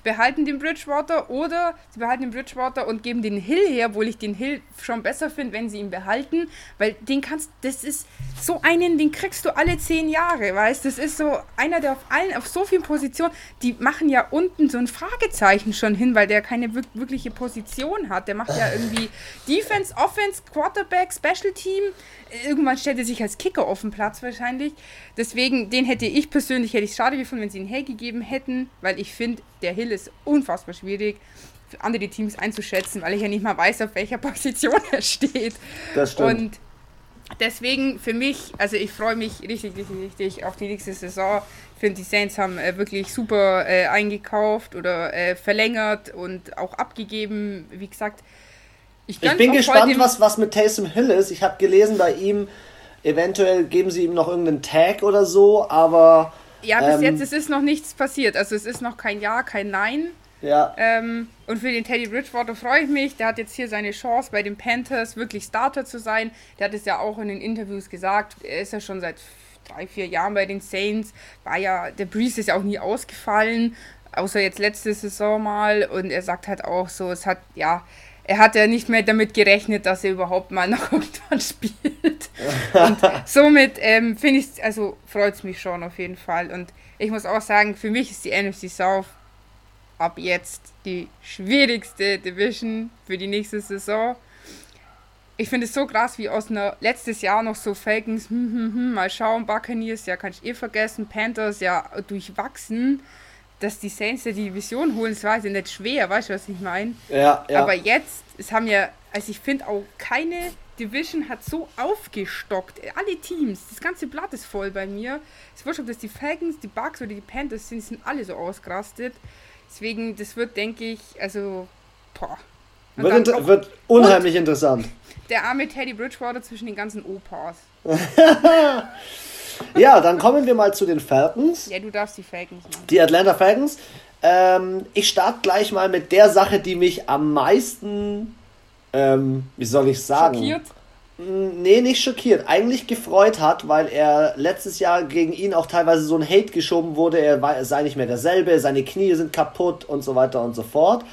behalten den Bridgewater oder sie behalten den Bridgewater und geben den Hill her, obwohl ich den Hill schon besser finde, wenn sie ihn behalten, weil den kannst, das ist so einen, den kriegst du alle zehn Jahre, weißt, das ist so einer, der auf allen, auf so vielen Positionen, die machen ja unten so ein Fragezeichen schon hin, weil der keine wirkliche Position hat, der macht ja irgendwie Defense, Offense, Quarterback, Special Team, irgendwann stellt er sich als Kicker auf den Platz wahrscheinlich. Deswegen, den hätte ich persönlich, hätte ich schade gefunden, wenn sie ihn hergegeben hätten, weil ich finde, der Hill ist unfassbar schwierig für andere Teams einzuschätzen, weil ich ja nicht mal weiß, auf welcher Position er steht. Das stimmt. Und deswegen für mich, also ich freue mich richtig, richtig, richtig auf die nächste Saison. Ich finde, die Saints haben äh, wirklich super äh, eingekauft oder äh, verlängert und auch abgegeben. Wie gesagt, ich, ich bin gespannt, was, was mit Taysom Hill ist. Ich habe gelesen, bei ihm, eventuell geben sie ihm noch irgendeinen Tag oder so, aber. Ja, bis ähm, jetzt es ist noch nichts passiert. Also es ist noch kein Ja, kein Nein. Ja. Ähm, und für den Teddy Bridgewater freue ich mich. Der hat jetzt hier seine Chance bei den Panthers wirklich Starter zu sein. Der hat es ja auch in den Interviews gesagt. Er ist ja schon seit drei, vier Jahren bei den Saints. War ja, der Breeze ist ja auch nie ausgefallen. Außer jetzt letzte Saison mal. Und er sagt halt auch so, es hat, ja, er hat ja nicht mehr damit gerechnet, dass er überhaupt mal (laughs) noch irgendwann spielt. Und (laughs) somit ähm, finde ich also freut es mich schon auf jeden Fall. Und ich muss auch sagen, für mich ist die NFC South ab jetzt die schwierigste Division für die nächste Saison. Ich finde es so krass, wie aus einer letztes Jahr noch so Falcons, hm, hm, hm, mal schauen, Buccaneers, ja, kann ich eh vergessen, Panthers, ja, durchwachsen dass die Saints ja die Division holen, das war also nicht schwer, weißt du, was ich meine? Ja, ja. Aber jetzt, es haben ja, also ich finde auch keine Division hat so aufgestockt. Alle Teams, das ganze Blatt ist voll bei mir. Es wird schon, dass die Falcons, die Bucks oder die Panthers sind, sind alle so ausgerastet. Deswegen, das wird, denke ich, also, boah. Wird, auch, wird, unheimlich interessant. Der arme Teddy Bridgewater zwischen den ganzen Opas. (laughs) ja, dann kommen wir mal zu den Falcons. Ja, du darfst die Falcons machen. Die Atlanta Falcons. Ähm, ich starte gleich mal mit der Sache, die mich am meisten, ähm, wie soll ich sagen? Schockiert? Nee, nicht schockiert. Eigentlich gefreut hat, weil er letztes Jahr gegen ihn auch teilweise so ein Hate geschoben wurde. Er sei nicht mehr derselbe, seine Knie sind kaputt und so weiter und so fort.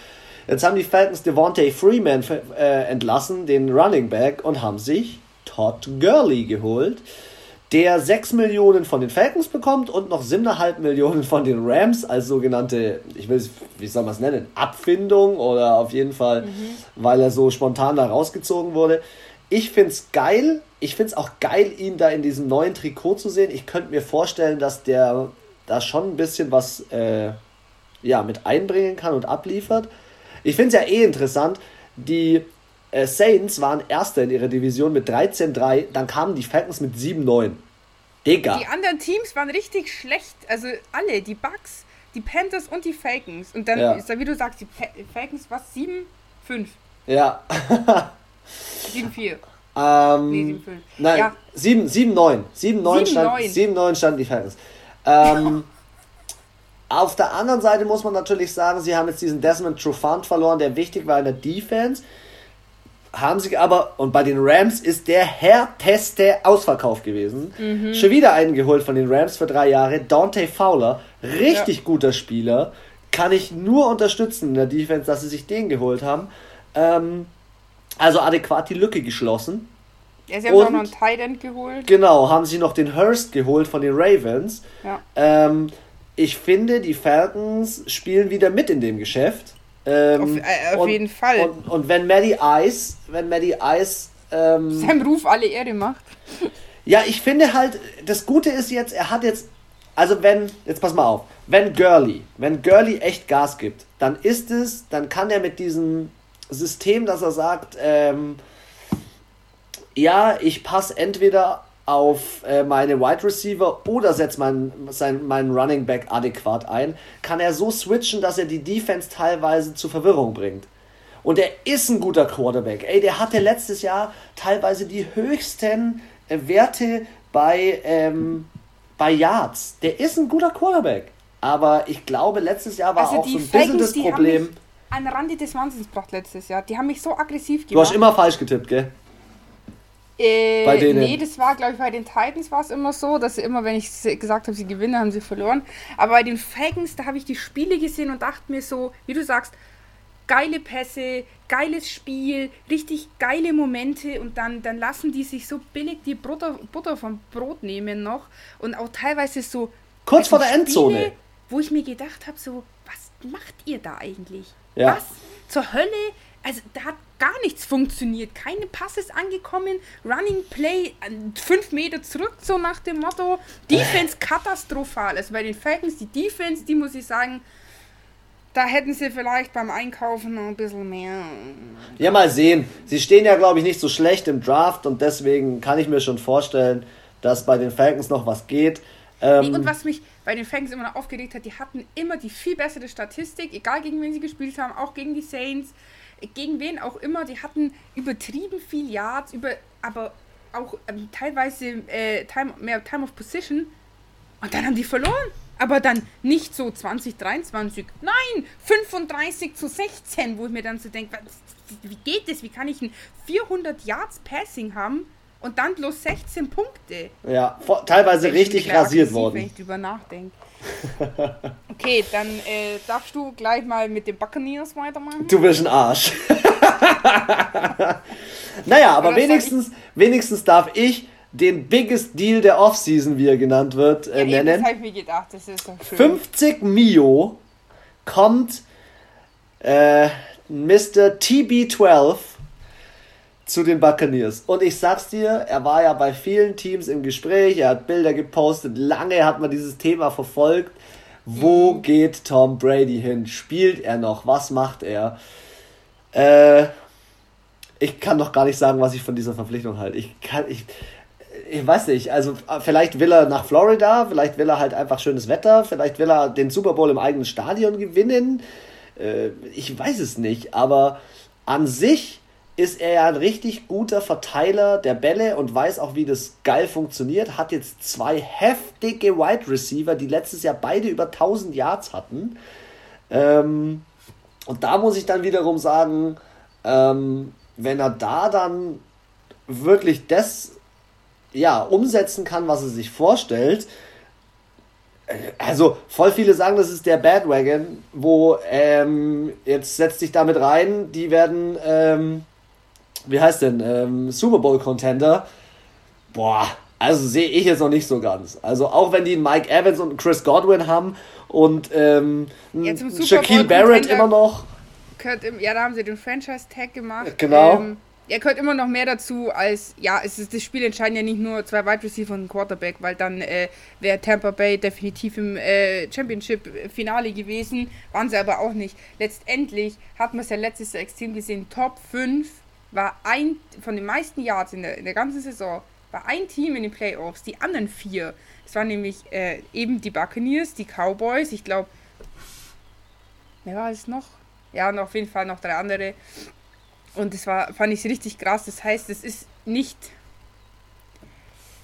Jetzt haben die Falcons Devontae Freeman äh, entlassen, den Running Back, und haben sich Todd Gurley geholt der 6 Millionen von den Falcons bekommt und noch 7,5 Millionen von den Rams als sogenannte, ich will es, wie soll man es nennen, Abfindung oder auf jeden Fall, mhm. weil er so spontan da rausgezogen wurde. Ich finde es geil. Ich finde es auch geil, ihn da in diesem neuen Trikot zu sehen. Ich könnte mir vorstellen, dass der da schon ein bisschen was äh, ja, mit einbringen kann und abliefert. Ich finde es ja eh interessant. Die äh, Saints waren Erster in ihrer Division mit 13-3, dann kamen die Falcons mit 7-9. Digga. Die anderen Teams waren richtig schlecht. Also alle, die Bucks, die Panthers und die Falcons. Und dann ja. ist da, wie du sagst, die Falcons, was? 7-5. Ja. (laughs) 7-4. Ähm, nee, 7, 5. Nein, ja. 7, 7, 9. 7, 9 stand, 7, 9 standen die Falcons. Ähm, (laughs) auf der anderen Seite muss man natürlich sagen, sie haben jetzt diesen Desmond Trufant verloren, der wichtig war in der Defense haben sich aber, und bei den Rams ist der härteste Ausverkauf gewesen. Mhm. Schon wieder einen geholt von den Rams für drei Jahre. Dante Fowler, richtig ja. guter Spieler. Kann ich nur unterstützen in der Defense, dass sie sich den geholt haben. Ähm, also adäquat die Lücke geschlossen. Ja, sie haben und, auch noch einen Tight geholt. Genau, haben sie noch den Hurst geholt von den Ravens. Ja. Ähm, ich finde, die Falcons spielen wieder mit in dem Geschäft. Ähm, auf, äh, auf und, jeden Fall. Und, und, wenn Maddie Ice, wenn Maddie Ice ähm, (laughs) seinem Ruf alle Ehre macht. Ja, ich finde halt, das Gute ist jetzt, er hat jetzt, also wenn, jetzt pass mal auf, wenn Gurley, wenn Gurley echt Gas gibt, dann ist es, dann kann er mit diesem System, dass er sagt, ähm, ja, ich passe entweder auf äh, meine Wide Receiver oder setzt meinen, sein, meinen Running Back adäquat ein, kann er so switchen, dass er die Defense teilweise zu Verwirrung bringt. Und er ist ein guter Quarterback. Ey, der hatte letztes Jahr teilweise die höchsten äh, Werte bei, ähm, bei Yards. Der ist ein guter Quarterback. Aber ich glaube, letztes Jahr war also auch so ein bisschen das Problem. an Rande des Wahnsinns gebracht letztes Jahr. Die haben mich so aggressiv gemacht. Du hast immer falsch getippt, gell? Äh, bei denen? Nee, das war, glaube ich, bei den Titans war es immer so, dass sie immer, wenn ich gesagt habe, sie gewinnen, haben sie verloren. Aber bei den Falcons, da habe ich die Spiele gesehen und dachte mir so, wie du sagst, geile Pässe, geiles Spiel, richtig geile Momente und dann, dann lassen die sich so billig die Butter, Butter vom Brot nehmen noch und auch teilweise so. Kurz vor der Endzone. Spiele, wo ich mir gedacht habe, so, was macht ihr da eigentlich? Ja. Was zur Hölle? Also da hat gar nichts funktioniert. Keine Pass ist angekommen. Running Play fünf Meter zurück, so nach dem Motto. Defense katastrophal. Also bei den Falcons, die Defense, die muss ich sagen, da hätten sie vielleicht beim Einkaufen noch ein bisschen mehr. Ja, mal sehen. Sie stehen ja, glaube ich, nicht so schlecht im Draft und deswegen kann ich mir schon vorstellen, dass bei den Falcons noch was geht. Ähm, nee, und was mich bei den Falcons immer noch aufgeregt hat, die hatten immer die viel bessere Statistik, egal gegen wen sie gespielt haben, auch gegen die Saints, gegen wen auch immer. Die hatten übertrieben viel Yards, über, aber auch ähm, teilweise äh, time, mehr Time of Position. Und dann haben die verloren. Aber dann nicht so 2023, nein, 35 zu 16, wo ich mir dann so denke, wie geht das? Wie kann ich ein 400 Yards Passing haben und dann bloß 16 Punkte? Ja, teilweise richtig rasiert worden. Wenn ich drüber nachdenke. (laughs) Okay, dann äh, darfst du gleich mal mit den Buccaneers weitermachen. Du bist ein Arsch. (laughs) naja, aber wenigstens, wenigstens darf ich den Biggest Deal der Offseason, wie er genannt wird, äh, ja, nennen. Das ich mir gedacht, das ist so schön. 50 Mio kommt äh, Mr. TB12 zu den Buccaneers. Und ich sag's dir, er war ja bei vielen Teams im Gespräch, er hat Bilder gepostet, lange hat man dieses Thema verfolgt. Wo mhm. geht Tom Brady hin? Spielt er noch? Was macht er? Äh, ich kann doch gar nicht sagen, was ich von dieser Verpflichtung halte. Ich kann, ich, ich weiß nicht, also vielleicht will er nach Florida, vielleicht will er halt einfach schönes Wetter, vielleicht will er den Super Bowl im eigenen Stadion gewinnen. Äh, ich weiß es nicht, aber an sich ist er ja ein richtig guter Verteiler der Bälle und weiß auch, wie das geil funktioniert. Hat jetzt zwei heftige Wide Receiver, die letztes Jahr beide über 1000 Yards hatten. Ähm, und da muss ich dann wiederum sagen, ähm, wenn er da dann wirklich das ja, umsetzen kann, was er sich vorstellt. Äh, also, voll viele sagen, das ist der Badwagon, wo ähm, jetzt setzt sich damit rein, die werden, ähm, wie heißt denn, ähm, Super Bowl Contender. Boah, also sehe ich jetzt noch nicht so ganz. Also, auch wenn die Mike Evans und Chris Godwin haben und ähm, Shaquille Barrett immer noch. Im, ja, da haben sie den Franchise-Tag gemacht. Genau. Ähm, er gehört immer noch mehr dazu als, ja, es ist, das Spiel entscheiden ja nicht nur zwei Wide Receiver und ein Quarterback, weil dann äh, wäre Tampa Bay definitiv im äh, Championship-Finale gewesen, waren sie aber auch nicht. Letztendlich hat man es ja letztes Jahr extrem gesehen, Top 5 war ein, von den meisten Yards in der, in der ganzen Saison, war ein Team in den Playoffs, die anderen vier, es waren nämlich äh, eben die Buccaneers, die Cowboys, ich glaube, wer war es noch? Ja, und auf jeden Fall noch drei andere. Und das war, fand ich richtig krass. Das heißt, es ist nicht.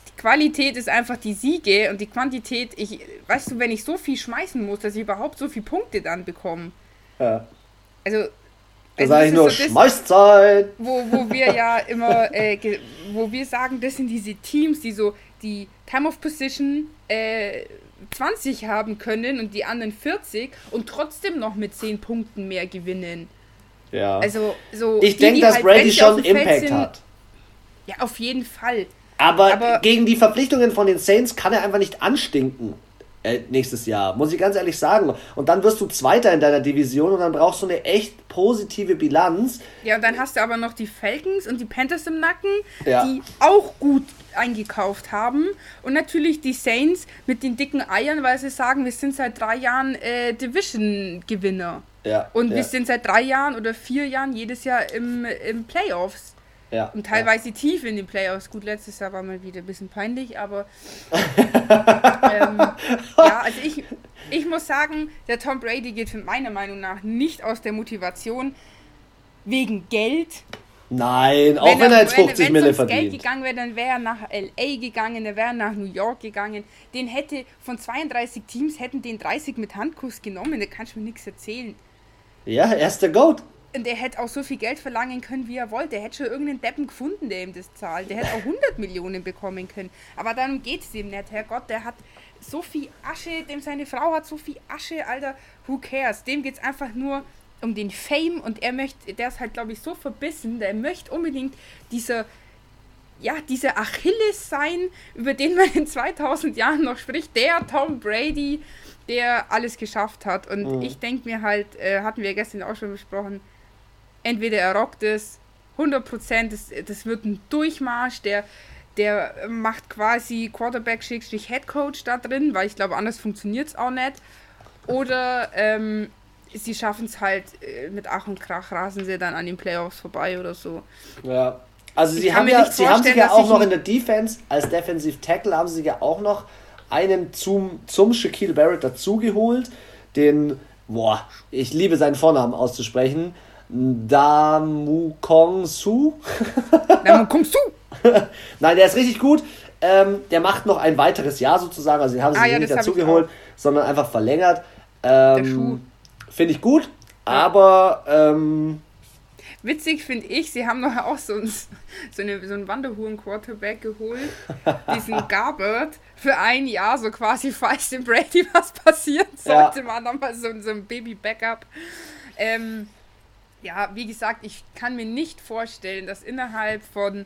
Die Qualität ist einfach die Siege und die Quantität, ich, weißt du, wenn ich so viel schmeißen muss, dass ich überhaupt so viele Punkte dann bekomme. Ja. Also. Da also sage ich nur so Schmeißzeit! Wo, wo wir ja (laughs) immer, äh, wo wir sagen, das sind diese Teams, die so die Time of Position äh, 20 haben können und die anderen 40 und trotzdem noch mit 10 Punkten mehr gewinnen. Ja. Also, so ich denke, dass halt, Brady schon Impact sind, hat. Ja, auf jeden Fall. Aber, Aber, gegen die Verpflichtungen von den Saints kann er einfach nicht anstinken. Äh, nächstes Jahr, muss ich ganz ehrlich sagen. Und dann wirst du Zweiter in deiner Division und dann brauchst du eine echt positive Bilanz. Ja, und dann hast du aber noch die Falcons und die Panthers im Nacken, ja. die auch gut eingekauft haben. Und natürlich die Saints mit den dicken Eiern, weil sie sagen, wir sind seit drei Jahren äh, Division-Gewinner. Ja, und ja. wir sind seit drei Jahren oder vier Jahren jedes Jahr im, im Playoffs. Ja, und teilweise ja. tief in den Playoffs. Gut, letztes Jahr war mal wieder ein bisschen peinlich, aber (laughs) ähm, ja, also ich, ich muss sagen, der Tom Brady geht meiner Meinung nach nicht aus der Motivation wegen Geld. Nein, auch wenn, wenn er jetzt 50 Mille verdient. Geld gegangen wäre, dann wäre er nach LA gegangen, er wäre nach New York gegangen. Den hätte von 32 Teams hätten den 30 mit Handkuss genommen, da kannst du mir nichts erzählen. Ja, er ist der Goat. Und er hätte auch so viel Geld verlangen können, wie er wollte. Er hätte schon irgendeinen Deppen gefunden, der ihm das zahlt. Der hätte auch 100 Millionen bekommen können. Aber dann geht es ihm nicht. Herrgott, der hat so viel Asche, dem seine Frau hat so viel Asche, Alter. Who cares? Dem geht es einfach nur um den Fame und er möchte, der ist halt, glaube ich, so verbissen, der möchte unbedingt dieser, ja, dieser Achilles sein, über den man in 2000 Jahren noch spricht, der Tom Brady, der alles geschafft hat. Und mhm. ich denke mir halt, äh, hatten wir gestern auch schon besprochen, entweder er rockt es 100%, das, das wird ein Durchmarsch, der, der macht quasi Quarterback-Head Coach da drin, weil ich glaube, anders funktioniert es auch nicht. Oder ähm, sie schaffen es halt äh, mit Ach und Krach, rasen sie dann an den Playoffs vorbei oder so. Ja. Also sie haben ja, sie haben sich ja auch noch in der Defense, als Defensive Tackle haben sie ja auch noch einen zum, zum Shaquille Barrett dazugeholt, den, boah, ich liebe seinen Vornamen auszusprechen, Damu Kong Su. Damu (laughs) Kong Su! Nein, der ist richtig gut. Ähm, der macht noch ein weiteres Jahr sozusagen. Also, den haben sie ah, ja, nicht dazu geholt, sondern einfach verlängert. Ähm, finde ich gut, aber. Ähm, Witzig finde ich, sie haben noch auch so, ein, so, eine, so einen Wanderhuren-Quarterback geholt, diesen (laughs) Garbert, für ein Jahr, so quasi, falls dem Brady was passiert, sollte ja. man nochmal so, so ein Baby-Backup. Ähm, ja, wie gesagt, ich kann mir nicht vorstellen, dass innerhalb von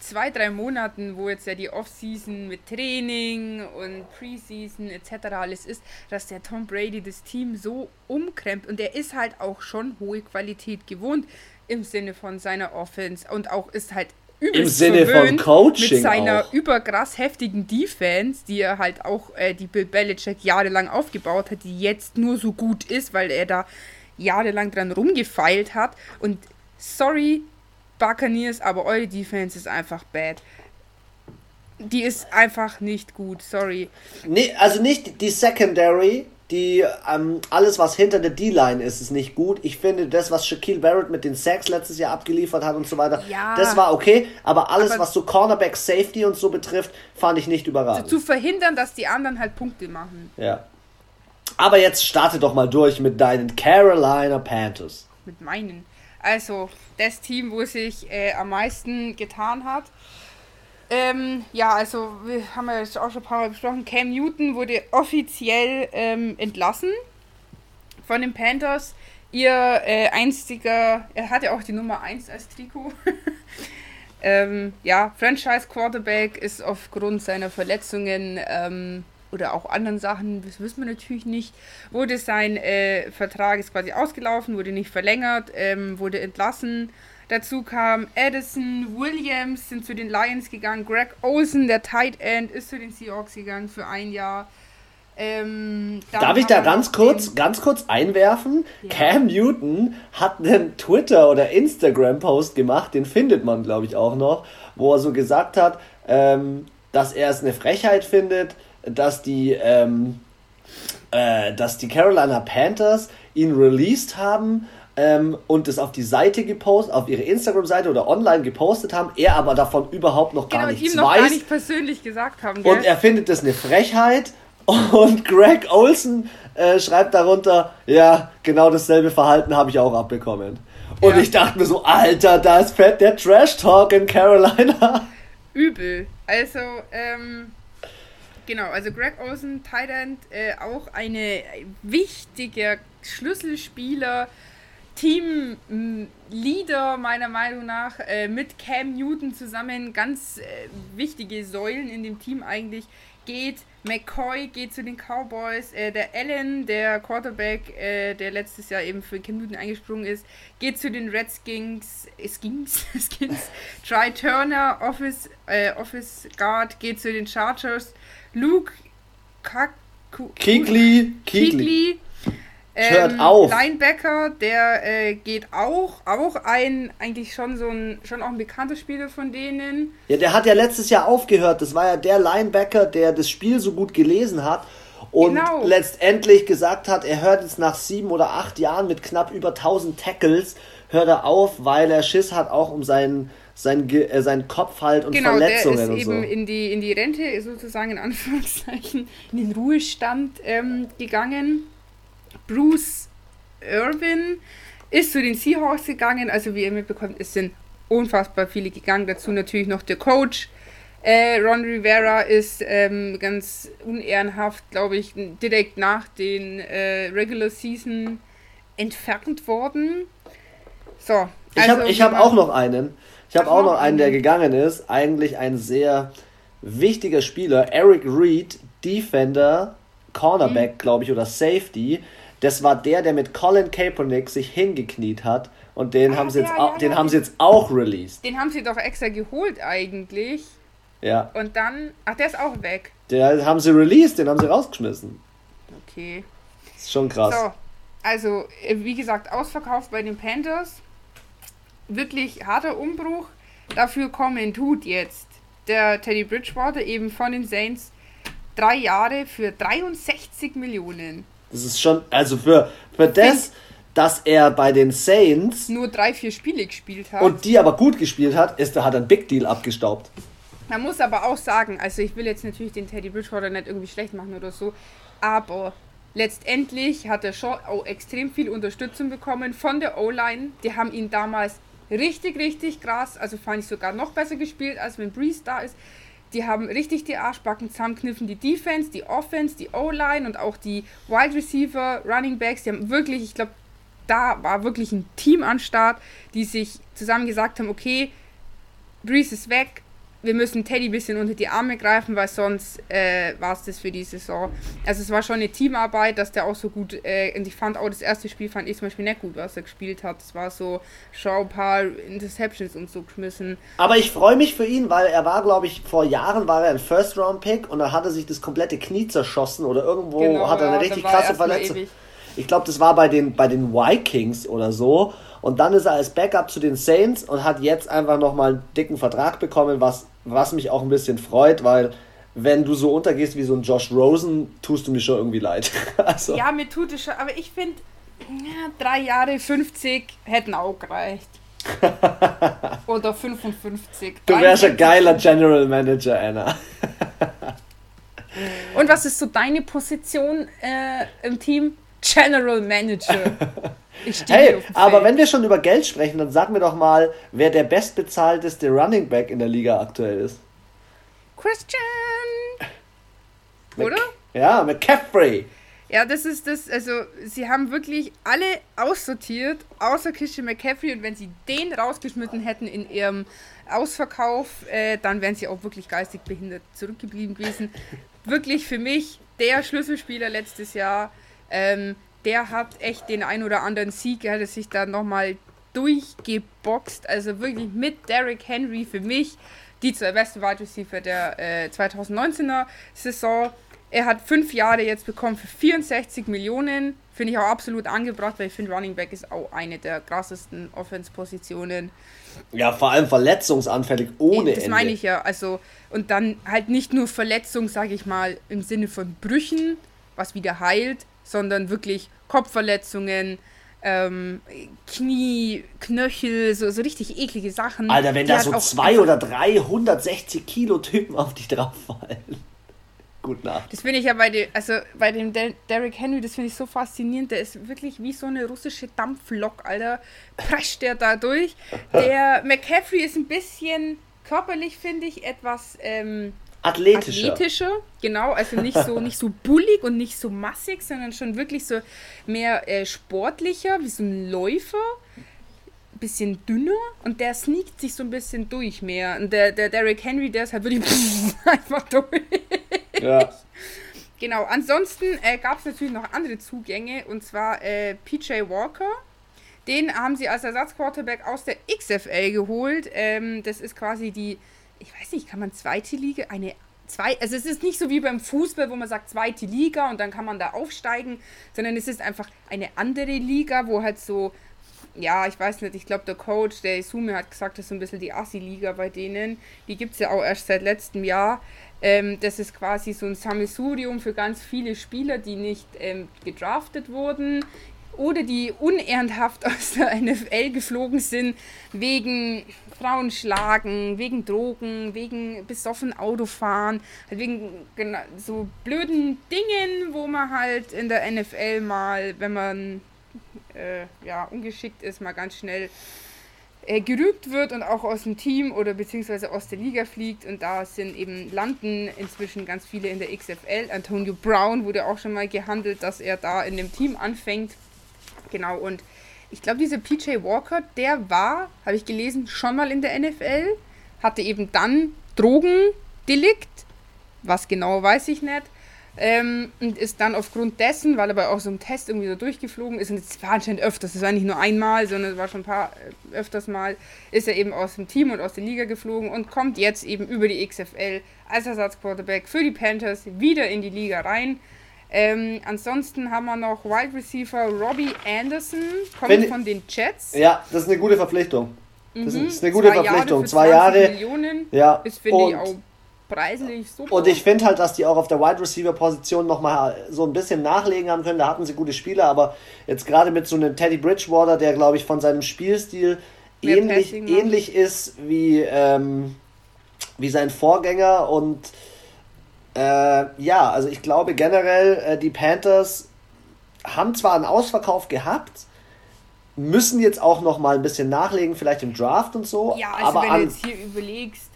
zwei, drei Monaten, wo jetzt ja die Offseason mit Training und Preseason etc. alles ist, dass der Tom Brady das Team so umkrempelt und er ist halt auch schon hohe Qualität gewohnt im Sinne von seiner Offense und auch ist halt im Sinne von Coaching mit seiner auch. überkrass heftigen Defense, die er halt auch äh, die Bill Belichick jahrelang aufgebaut hat, die jetzt nur so gut ist, weil er da jahrelang dran rumgefeilt hat. Und sorry, Buccaneers, aber eure Defense ist einfach bad. Die ist einfach nicht gut, sorry. Nee, also nicht die Secondary, die ähm, alles, was hinter der D-Line ist, ist nicht gut. Ich finde, das, was Shaquille Barrett mit den Sacks letztes Jahr abgeliefert hat und so weiter, ja, das war okay. Aber alles, aber was so Cornerback Safety und so betrifft, fand ich nicht überragend. Zu verhindern, dass die anderen halt Punkte machen. Ja. Aber jetzt starte doch mal durch mit deinen Carolina Panthers. Mit meinen. Also, das Team, wo sich äh, am meisten getan hat. Ähm, ja, also, wir haben ja jetzt auch schon ein paar Mal besprochen. Cam Newton wurde offiziell ähm, entlassen von den Panthers. Ihr äh, einstiger, er hatte auch die Nummer 1 als Trikot. (laughs) ähm, ja, Franchise Quarterback ist aufgrund seiner Verletzungen ähm, oder auch anderen Sachen, das wissen wir natürlich nicht, wurde sein äh, Vertrag ist quasi ausgelaufen, wurde nicht verlängert, ähm, wurde entlassen. Dazu kam Edison, Williams sind zu den Lions gegangen, Greg Olsen, der Tight End, ist zu den Seahawks gegangen für ein Jahr. Ähm, Darf ich da ganz kurz, ganz kurz einwerfen? Ja. Cam Newton hat einen Twitter- oder Instagram-Post gemacht, den findet man, glaube ich, auch noch, wo er so gesagt hat, ähm, dass er es eine Frechheit findet, dass die, ähm, äh, dass die Carolina Panthers ihn released haben ähm, und es auf die Seite gepostet, auf ihre Instagram-Seite oder online gepostet haben, er aber davon überhaupt noch gar genau, nichts ihm noch weiß. gar nicht persönlich gesagt haben. Gell? Und er findet das eine Frechheit (laughs) und Greg Olson äh, schreibt darunter, ja, genau dasselbe Verhalten habe ich auch abbekommen. Und ja. ich dachte mir so, Alter, da ist fett der Trash-Talk in Carolina. (laughs) Übel. Also, ähm, Genau, also Greg Olsen, Thailand, äh, auch eine wichtige Schlüsselspieler, Teamleader meiner Meinung nach, äh, mit Cam Newton zusammen, ganz äh, wichtige Säulen in dem Team eigentlich, geht. McCoy geht zu den Cowboys, äh, der Allen, der Quarterback, äh, der letztes Jahr eben für Cam Newton eingesprungen ist, geht zu den Redskins, äh, Skins, (laughs) Skins. Try Turner, Office, äh, Office Guard, geht zu den Chargers. Luke Kaku Kikli, Kikli. Ähm, Hört auf. Linebacker, der äh, geht auch, auch ein, eigentlich schon so ein, schon auch ein bekannter Spieler von denen. Ja, der hat ja letztes Jahr aufgehört. Das war ja der Linebacker, der das Spiel so gut gelesen hat und genau. letztendlich gesagt hat, er hört jetzt nach sieben oder acht Jahren mit knapp über 1000 Tackles, hört er auf, weil er Schiss hat auch um seinen sein, äh, sein Kopf halt und genau, Verletzungen der ist eben so. in die, in die Rente sozusagen in Anführungszeichen in den Ruhestand ähm, gegangen. Bruce Irvin ist zu den Seahawks gegangen. Also wie ihr mitbekommt, es sind unfassbar viele gegangen. Dazu natürlich noch der Coach. Äh, Ron Rivera ist ähm, ganz unehrenhaft, glaube ich, direkt nach den äh, Regular Season entfernt worden. So. Ich habe hab auch noch einen. Ich habe auch noch einen, der gegangen ist. Eigentlich ein sehr wichtiger Spieler. Eric Reed, Defender, Cornerback, mhm. glaube ich, oder Safety. Das war der, der mit Colin Kaepernick sich hingekniet hat. Und den, ah, haben, sie jetzt ja, auch, ja, den ja. haben sie jetzt auch released. Den haben sie doch extra geholt eigentlich. Ja. Und dann. Ach, der ist auch weg. Den haben sie released, den haben sie rausgeschmissen. Okay. Das ist schon krass. So, also, äh, wie gesagt, ausverkauft bei den Panthers. Wirklich harter Umbruch. Dafür kommen tut jetzt der Teddy Bridgewater eben von den Saints drei Jahre für 63 Millionen. Das ist schon, also für, für das, dass er bei den Saints nur drei, vier Spiele gespielt hat. Und die aber gut gespielt hat, ist, hat er ein Big Deal abgestaubt. Man muss aber auch sagen, also ich will jetzt natürlich den Teddy Bridgewater nicht irgendwie schlecht machen oder so, aber letztendlich hat er schon auch extrem viel Unterstützung bekommen von der O-Line. Die haben ihn damals richtig, richtig krass, also fand ich sogar noch besser gespielt, als wenn Breeze da ist. Die haben richtig die Arschbacken zusammenkniffen. Die Defense, die Offense, die O-Line und auch die Wide Receiver, Running Backs. Die haben wirklich, ich glaube, da war wirklich ein Team an Start, die sich zusammen gesagt haben, okay, Breeze ist weg, wir müssen Teddy ein bisschen unter die Arme greifen, weil sonst äh, war es das für die Saison. Also es war schon eine Teamarbeit, dass der auch so gut, äh, und ich fand auch das erste Spiel fand ich zum Beispiel nicht gut, was er gespielt hat. Es war so, schau ein paar Interceptions und so geschmissen. Aber ich freue mich für ihn, weil er war, glaube ich, vor Jahren war er ein First-Round-Pick und da hat er sich das komplette Knie zerschossen oder irgendwo genau, hat er eine ja, richtig krasse Verletzung. Ich glaube, das war bei den, bei den Vikings oder so. Und dann ist er als Backup zu den Saints und hat jetzt einfach nochmal einen dicken Vertrag bekommen, was was mich auch ein bisschen freut, weil wenn du so untergehst wie so ein Josh Rosen, tust du mir schon irgendwie leid. (laughs) also. Ja, mir tut es schon, aber ich finde, ja, drei Jahre 50 hätten auch gereicht. (laughs) Oder 55. Du wärst ein geiler General Manager, Anna. Und was ist so deine Position äh, im Team? General Manager. (laughs) hey, aber wenn wir schon über Geld sprechen, dann sag mir doch mal, wer der bestbezahlteste Running Back in der Liga aktuell ist. Christian! Oder? Ja, McCaffrey. Ja, das ist das, also sie haben wirklich alle aussortiert, außer Christian McCaffrey und wenn sie den rausgeschmissen hätten in ihrem Ausverkauf, äh, dann wären sie auch wirklich geistig behindert zurückgeblieben gewesen. wirklich für mich der Schlüsselspieler letztes Jahr. Ähm, der hat echt den ein oder anderen Sieg, er hat sich da nochmal durchgeboxt. Also wirklich mit Derrick Henry für mich die zwei besten Wide Receiver der äh, 2019er Saison. Er hat fünf Jahre jetzt bekommen für 64 Millionen. Finde ich auch absolut angebracht, weil ich finde, Running Back ist auch eine der krassesten Offense-Positionen. Ja, vor allem verletzungsanfällig ohne Das Ende. meine ich ja. Also, und dann halt nicht nur Verletzung, sage ich mal, im Sinne von Brüchen, was wieder heilt, sondern wirklich Kopfverletzungen, ähm, Knie, Knöchel, so, so richtig eklige Sachen. Alter, wenn da so zwei oder drei 160 Kilo Typen auf dich drauf fallen. (laughs) Gut nach. Das finde ich ja bei dem, also bei dem Derrick Henry, das finde ich so faszinierend. Der ist wirklich wie so eine russische Dampflok, Alter. Prescht der da durch. Der (laughs) McCaffrey ist ein bisschen körperlich, finde ich, etwas ähm, athletischer. Athletischer, genau, also nicht so, nicht so bullig und nicht so massig, sondern schon wirklich so mehr äh, sportlicher, wie so ein Läufer. Bisschen dünner und der sneakt sich so ein bisschen durch mehr. Und der, der Derrick Henry, der ist halt wirklich (laughs) einfach durch. Ja. Genau, ansonsten äh, gab es natürlich noch andere Zugänge und zwar äh, PJ Walker. Den haben sie als Ersatzquarterback aus der XFL geholt. Ähm, das ist quasi die ich weiß nicht, kann man zweite Liga, eine zwei, also es ist nicht so wie beim Fußball, wo man sagt zweite Liga und dann kann man da aufsteigen, sondern es ist einfach eine andere Liga, wo halt so, ja, ich weiß nicht, ich glaube der Coach, der Isume hat gesagt, das ist so ein bisschen die Assi-Liga bei denen. Die gibt es ja auch erst seit letztem Jahr. Ähm, das ist quasi so ein Sammelsurium für ganz viele Spieler, die nicht ähm, gedraftet wurden, oder die unehrenhaft aus der NFL geflogen sind, wegen Frauenschlagen, wegen Drogen, wegen besoffen Autofahren, halt wegen so blöden Dingen, wo man halt in der NFL mal, wenn man äh, ja, ungeschickt ist, mal ganz schnell äh, gerügt wird und auch aus dem Team oder beziehungsweise aus der Liga fliegt. Und da sind eben landen inzwischen ganz viele in der XFL. Antonio Brown wurde auch schon mal gehandelt, dass er da in dem Team anfängt. Genau, und ich glaube, dieser PJ Walker, der war, habe ich gelesen, schon mal in der NFL, hatte eben dann Drogendelikt, was genau weiß ich nicht, ähm, und ist dann aufgrund dessen, weil er bei auch so einem Test irgendwie so durchgeflogen ist, und es war anscheinend öfters, es war nicht nur einmal, sondern es war schon ein paar äh, öfters mal, ist er eben aus dem Team und aus der Liga geflogen und kommt jetzt eben über die XFL als Ersatzquarterback für die Panthers wieder in die Liga rein. Ähm, ansonsten haben wir noch Wide Receiver Robbie Anderson, kommt Wenn, von den Jets. Ja, das ist eine gute Verpflichtung. Das mhm. ist eine gute Zwei Verpflichtung. Jahre Zwei Jahre. Millionen ja. ist, finde ich, auch preislich super. Und ich finde halt, dass die auch auf der Wide Receiver Position nochmal so ein bisschen nachlegen haben können. Da hatten sie gute Spieler, aber jetzt gerade mit so einem Teddy Bridgewater, der glaube ich von seinem Spielstil ähnlich, ähnlich ist wie, ähm, wie sein Vorgänger und äh, ja, also ich glaube generell, äh, die Panthers haben zwar einen Ausverkauf gehabt, müssen jetzt auch noch mal ein bisschen nachlegen, vielleicht im Draft und so. Ja, also aber wenn du jetzt hier überlegst,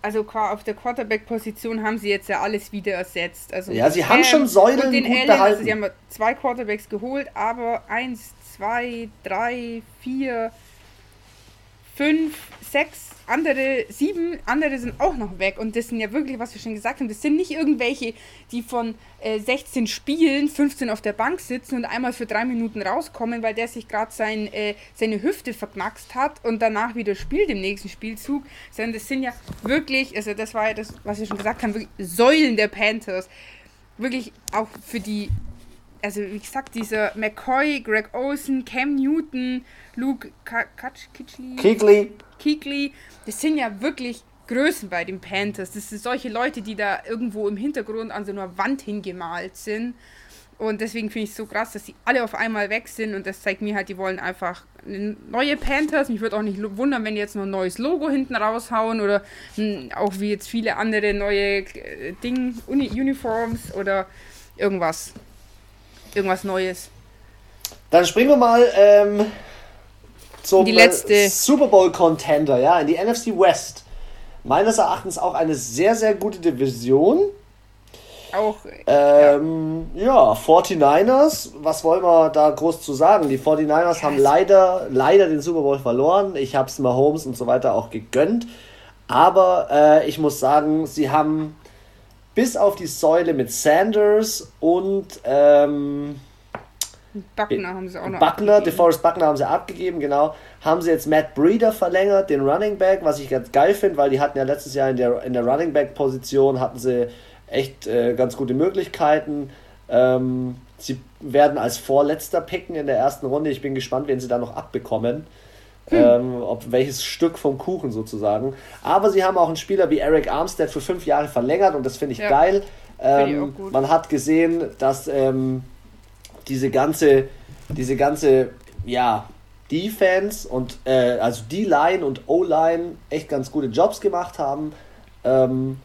also auf der Quarterback-Position haben sie jetzt ja alles wieder ersetzt. Also ja, sie haben schon Säulen den gut Allen, behalten. Also sie haben zwei Quarterbacks geholt, aber eins, zwei, drei, vier, fünf, sechs andere, sieben andere sind auch noch weg. Und das sind ja wirklich, was wir schon gesagt haben, das sind nicht irgendwelche, die von äh, 16 Spielen 15 auf der Bank sitzen und einmal für drei Minuten rauskommen, weil der sich gerade sein, äh, seine Hüfte verknackst hat und danach wieder spielt im nächsten Spielzug. Sondern das sind ja wirklich, also das war ja das, was wir schon gesagt haben, wirklich Säulen der Panthers. Wirklich auch für die also wie gesagt, dieser McCoy, Greg Olsen, Cam Newton, Luke Kuechly, Kuechly, das sind ja wirklich Größen bei den Panthers. Das sind solche Leute, die da irgendwo im Hintergrund an so einer Wand hingemalt sind. Und deswegen finde ich es so krass, dass sie alle auf einmal weg sind. Und das zeigt mir halt, die wollen einfach neue Panthers. Mich würde auch nicht wundern, wenn die jetzt noch ein neues Logo hinten raushauen oder hm, auch wie jetzt viele andere neue äh, Ding, Uni Uniforms oder irgendwas. Irgendwas Neues. Dann springen wir mal ähm, zum die letzte. Super Bowl Contender, ja, in die NFC West. Meines Erachtens auch eine sehr, sehr gute Division. Auch. Ähm, ja. ja, 49ers, was wollen wir da groß zu sagen? Die 49ers yes. haben leider, leider den Super Bowl verloren. Ich habe es Mahomes und so weiter auch gegönnt. Aber äh, ich muss sagen, sie haben bis auf die Säule mit Sanders und ähm, Buckner haben sie auch noch Buckner, DeForest Buckner haben sie abgegeben, genau. Haben sie jetzt Matt Breeder verlängert, den Running Back, was ich ganz geil finde, weil die hatten ja letztes Jahr in der, in der Running Back Position hatten sie echt äh, ganz gute Möglichkeiten. Ähm, sie werden als Vorletzter picken in der ersten Runde. Ich bin gespannt, wen sie da noch abbekommen. Hm. Ähm, ob welches Stück vom Kuchen sozusagen. Aber sie haben auch einen Spieler wie Eric Armstead für fünf Jahre verlängert und das finde ich ja. geil. Ähm, ich man hat gesehen, dass ähm, diese ganze, diese ganze, ja, Defense und äh, also D-Line und O-Line echt ganz gute Jobs gemacht haben. Ähm,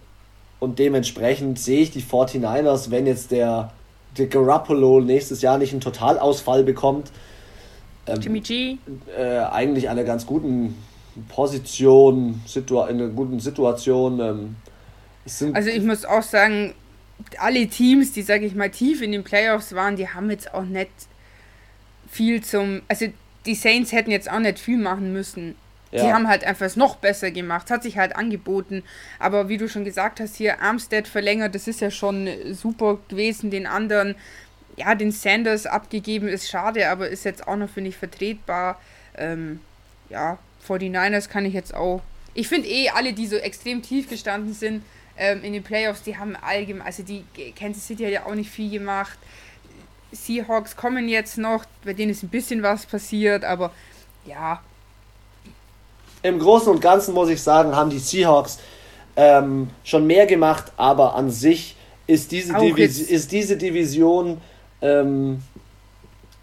und dementsprechend sehe ich die 49ers, wenn jetzt der, der Garoppolo nächstes Jahr nicht einen Totalausfall bekommt, ähm, Jimmy G. Äh, eigentlich einer ganz guten Position, situa in einer guten Situation. Ähm, also ich muss auch sagen, alle Teams, die, sage ich mal, tief in den Playoffs waren, die haben jetzt auch nicht viel zum. Also die Saints hätten jetzt auch nicht viel machen müssen. Ja. Die haben halt einfach es noch besser gemacht. hat sich halt angeboten. Aber wie du schon gesagt hast, hier Armstead verlängert, das ist ja schon super gewesen. Den anderen, ja, den Sanders abgegeben ist schade, aber ist jetzt auch noch, finde ich, vertretbar. Ähm, ja, 49ers kann ich jetzt auch. Ich finde eh, alle, die so extrem tief gestanden sind, ähm, in den Playoffs, die haben allgemein, also die Kansas City hat ja auch nicht viel gemacht. Seahawks kommen jetzt noch, bei denen ist ein bisschen was passiert, aber ja. Im Großen und Ganzen muss ich sagen, haben die Seahawks ähm, schon mehr gemacht, aber an sich ist diese, Divis ist diese Division ähm,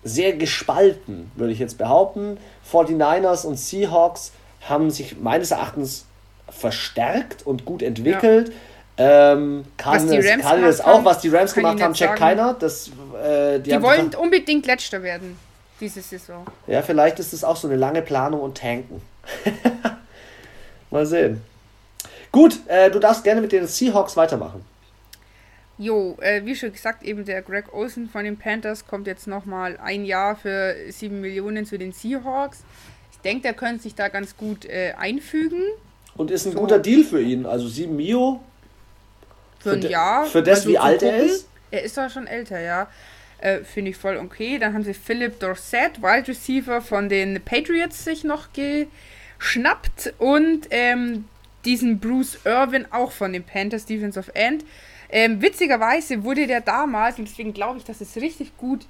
sehr gespalten, würde ich jetzt behaupten. 49ers und Seahawks haben sich meines Erachtens verstärkt und gut entwickelt. Ja. Ähm, kann es, kann es auch, was die Rams gemacht haben, checkt keiner. Das, äh, die, die wollen unbedingt Letzter werden. diese Saison. Ja, vielleicht ist es auch so eine lange Planung und Tanken. (laughs) Mal sehen. Gut, äh, du darfst gerne mit den Seahawks weitermachen. Jo, äh, wie schon gesagt, eben der Greg Olsen von den Panthers kommt jetzt nochmal ein Jahr für 7 Millionen zu den Seahawks. Ich denke, der könnte sich da ganz gut äh, einfügen. Und ist ein so. guter Deal für ihn. Also 7 Mio. Für ein Jahr. Für das, also wie alt er ist? Er ist doch schon älter, ja. Äh, Finde ich voll okay. Dann haben sie Philip Dorset, Wide Receiver von den Patriots, sich noch geschnappt. Und ähm, diesen Bruce Irvin auch von den Panthers, Defense of End. Ähm, witzigerweise wurde der damals, und deswegen glaube ich, dass es richtig gut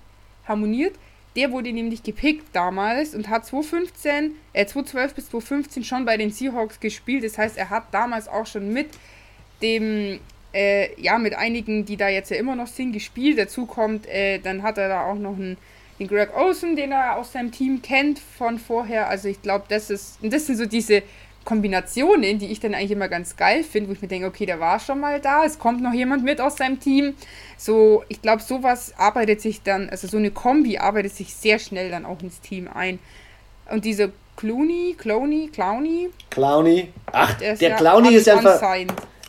harmoniert, der wurde nämlich gepickt damals und hat 2015, äh, 2012 bis 2015 schon bei den Seahawks gespielt. Das heißt, er hat damals auch schon mit dem, äh, ja, mit einigen, die da jetzt ja immer noch sind, gespielt. Dazu kommt, äh, dann hat er da auch noch einen, den Greg Olsen, den er aus seinem Team kennt von vorher. Also ich glaube, das ist, das sind so diese Kombinationen, die ich dann eigentlich immer ganz geil finde, wo ich mir denke, okay, der war schon mal da, es kommt noch jemand mit aus seinem Team. So, ich glaube, sowas arbeitet sich dann, also so eine Kombi arbeitet sich sehr schnell dann auch ins Team ein. Und diese Clooney, Clowny, Clowny. Clowny. Ach, der, der Clowny ist ja einfach.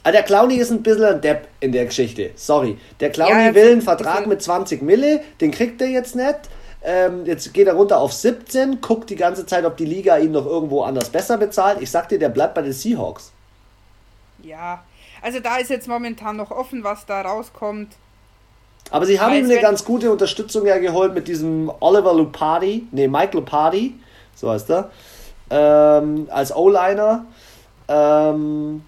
Ah, der Clowny ist ein bisschen ein Depp in der Geschichte. Sorry. Der Clowny ja, will einen Vertrag mit 20 Mille, den kriegt er jetzt nicht. Ähm, jetzt geht er runter auf 17, guckt die ganze Zeit, ob die Liga ihn noch irgendwo anders besser bezahlt. Ich sag dir, der bleibt bei den Seahawks. Ja, also da ist jetzt momentan noch offen, was da rauskommt. Aber sie haben ihm eine ganz gute Unterstützung ja geholt mit diesem Oliver Lupardi, nee, Mike Lupardi, so heißt er, ähm, als O-Liner. Ähm,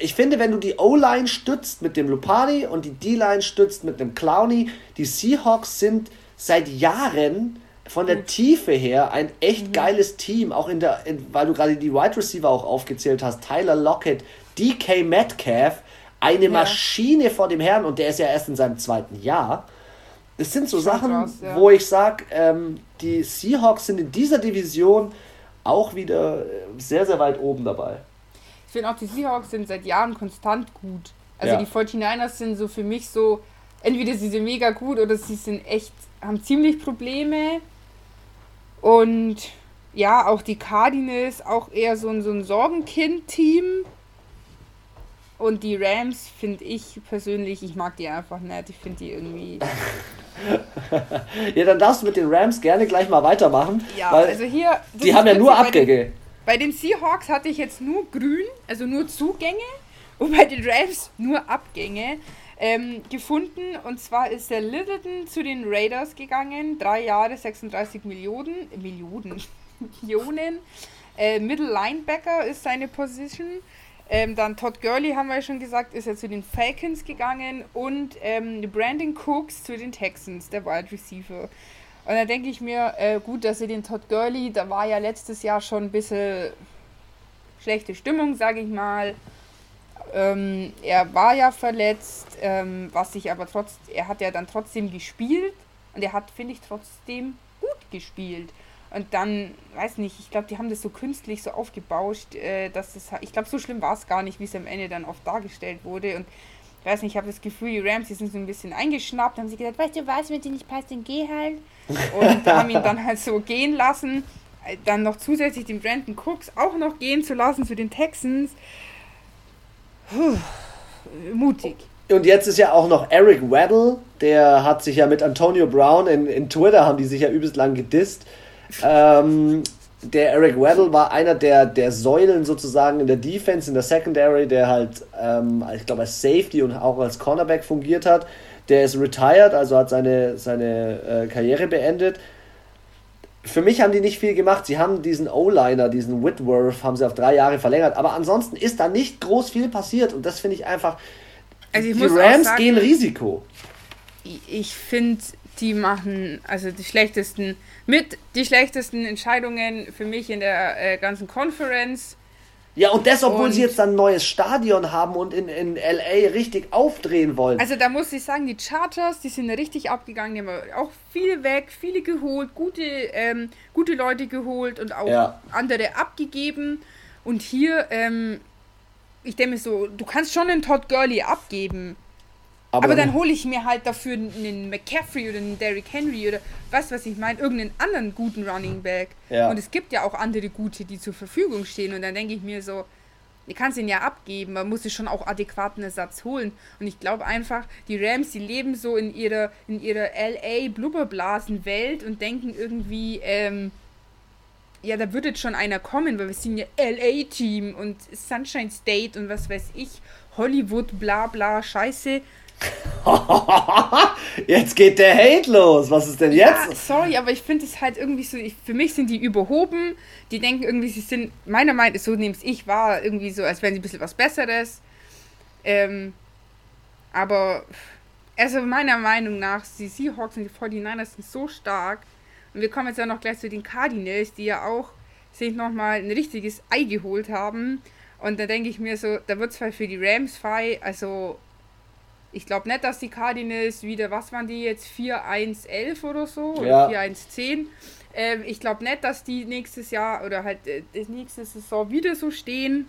ich finde, wenn du die O-Line stützt mit dem Lupardi und die D-Line stützt mit dem Clowny, die Seahawks sind seit Jahren von der Tiefe her ein echt mhm. geiles Team, auch in der, in, weil du gerade die Wide Receiver auch aufgezählt hast, Tyler Lockett, DK Metcalf, eine ja. Maschine vor dem Herrn und der ist ja erst in seinem zweiten Jahr. Das sind so Schon Sachen, krass, ja. wo ich sage, ähm, die Seahawks sind in dieser Division auch wieder sehr, sehr weit oben dabei. Ich finde auch, die Seahawks sind seit Jahren konstant gut. Also ja. die 49ers sind so für mich so, entweder sie sind mega gut oder sie sind echt haben ziemlich Probleme. Und ja, auch die Cardinals, auch eher so ein, so ein Sorgenkind-Team. Und die Rams finde ich persönlich, ich mag die einfach nicht. Ich finde die irgendwie. (laughs) ja, dann darfst du mit den Rams gerne gleich mal weitermachen. Ja, also hier. Die haben ja nur Abgänge. Bei den, Seahawks hatte ich jetzt nur grün, also nur Zugänge. Und bei den Rams nur Abgänge ähm, gefunden. Und zwar ist der Littleton zu den Raiders gegangen. Drei Jahre, 36 Millionen. Millionen. (laughs) Millionen. Äh, Middle Linebacker ist seine Position. Ähm, dann Todd Gurley, haben wir ja schon gesagt, ist er zu den Falcons gegangen. Und ähm, Brandon Cooks zu den Texans, der Wide Receiver. Und da denke ich mir, äh, gut, dass sie den Todd Gurley, da war ja letztes Jahr schon ein bisschen schlechte Stimmung, sage ich mal. Ähm, er war ja verletzt, ähm, was sich aber trotz, er hat ja dann trotzdem gespielt und er hat, finde ich, trotzdem gut gespielt. Und dann, weiß nicht, ich glaube, die haben das so künstlich so aufgebauscht, äh, dass das, ich glaube, so schlimm war es gar nicht, wie es am Ende dann oft dargestellt wurde. Und ich weiß nicht, ich habe das Gefühl, die Rams, die sind so ein bisschen eingeschnappt, haben sie gesagt, weißt du was, wenn dir nicht passt, dann geh halt. Und haben ihn dann halt so gehen lassen. Äh, dann noch zusätzlich den Brandon Cooks auch noch gehen zu lassen zu den Texans. Puh, mutig. Und jetzt ist ja auch noch Eric Weddle, der hat sich ja mit Antonio Brown in, in Twitter, haben die sich ja übelst lang gedisst. Ähm, der Eric Weddle war einer der, der Säulen sozusagen in der Defense, in der Secondary, der halt, ähm, ich glaube, als Safety und auch als Cornerback fungiert hat. Der ist retired, also hat seine, seine äh, Karriere beendet für mich haben die nicht viel gemacht. Sie haben diesen O-Liner, diesen Whitworth, haben sie auf drei Jahre verlängert. Aber ansonsten ist da nicht groß viel passiert. Und das finde ich einfach. Also ich die Rams sagen, gehen Risiko. Ich finde, die machen also die schlechtesten, mit die schlechtesten Entscheidungen für mich in der äh, ganzen Conference. Ja, und das, obwohl und sie jetzt ein neues Stadion haben und in, in LA richtig aufdrehen wollen. Also da muss ich sagen, die Chargers, die sind richtig abgegangen, die haben auch viele weg, viele geholt, gute, ähm, gute Leute geholt und auch ja. andere abgegeben. Und hier, ähm, ich denke mir so, du kannst schon den Todd Gurley abgeben. Aber, aber dann hole ich mir halt dafür einen McCaffrey oder einen Derrick Henry oder was, was ich meine, irgendeinen anderen guten Running Back. Ja. Und es gibt ja auch andere gute, die zur Verfügung stehen. Und dann denke ich mir so, du kannst ihn ja abgeben, man muss sich schon auch adäquaten Ersatz holen. Und ich glaube einfach, die Rams, die leben so in ihrer, in ihrer LA Blubberblasen-Welt und denken irgendwie, ähm, ja, da wird jetzt schon einer kommen, weil wir sind ja LA-Team und Sunshine State und was weiß ich, Hollywood, bla bla, scheiße. (laughs) jetzt geht der Hate los. Was ist denn jetzt? Ja, sorry, aber ich finde es halt irgendwie so, ich, für mich sind die überhoben. Die denken irgendwie, sie sind, meiner Meinung nach, so nehme ich wahr, irgendwie so, als wären sie ein bisschen was Besseres. Ähm, aber, also meiner Meinung nach, die Seahawks und die 49ers sind so stark. Und wir kommen jetzt ja noch gleich zu den Cardinals, die ja auch sich nochmal ein richtiges Ei geholt haben. Und da denke ich mir so, da wird zwar für die Rams frei, also ich glaube nicht, dass die Cardinals wieder, was waren die jetzt, 4-1-11 oder so? Oder ja. 4-1-10. Ähm, ich glaube nicht, dass die nächstes Jahr oder halt äh, nächste Saison wieder so stehen.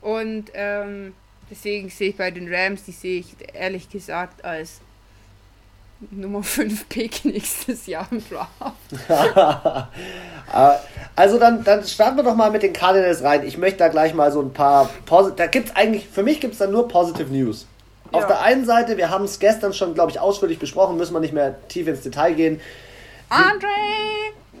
Und ähm, deswegen sehe ich bei den Rams, die sehe ich ehrlich gesagt als Nummer 5 Pick nächstes Jahr im Draft. (laughs) also dann, dann starten wir doch mal mit den Cardinals rein. Ich möchte da gleich mal so ein paar Posit da gibt's eigentlich für mich gibt es da nur positive News. Auf der einen Seite, wir haben es gestern schon, glaube ich, ausführlich besprochen, müssen wir nicht mehr tief ins Detail gehen. Andre!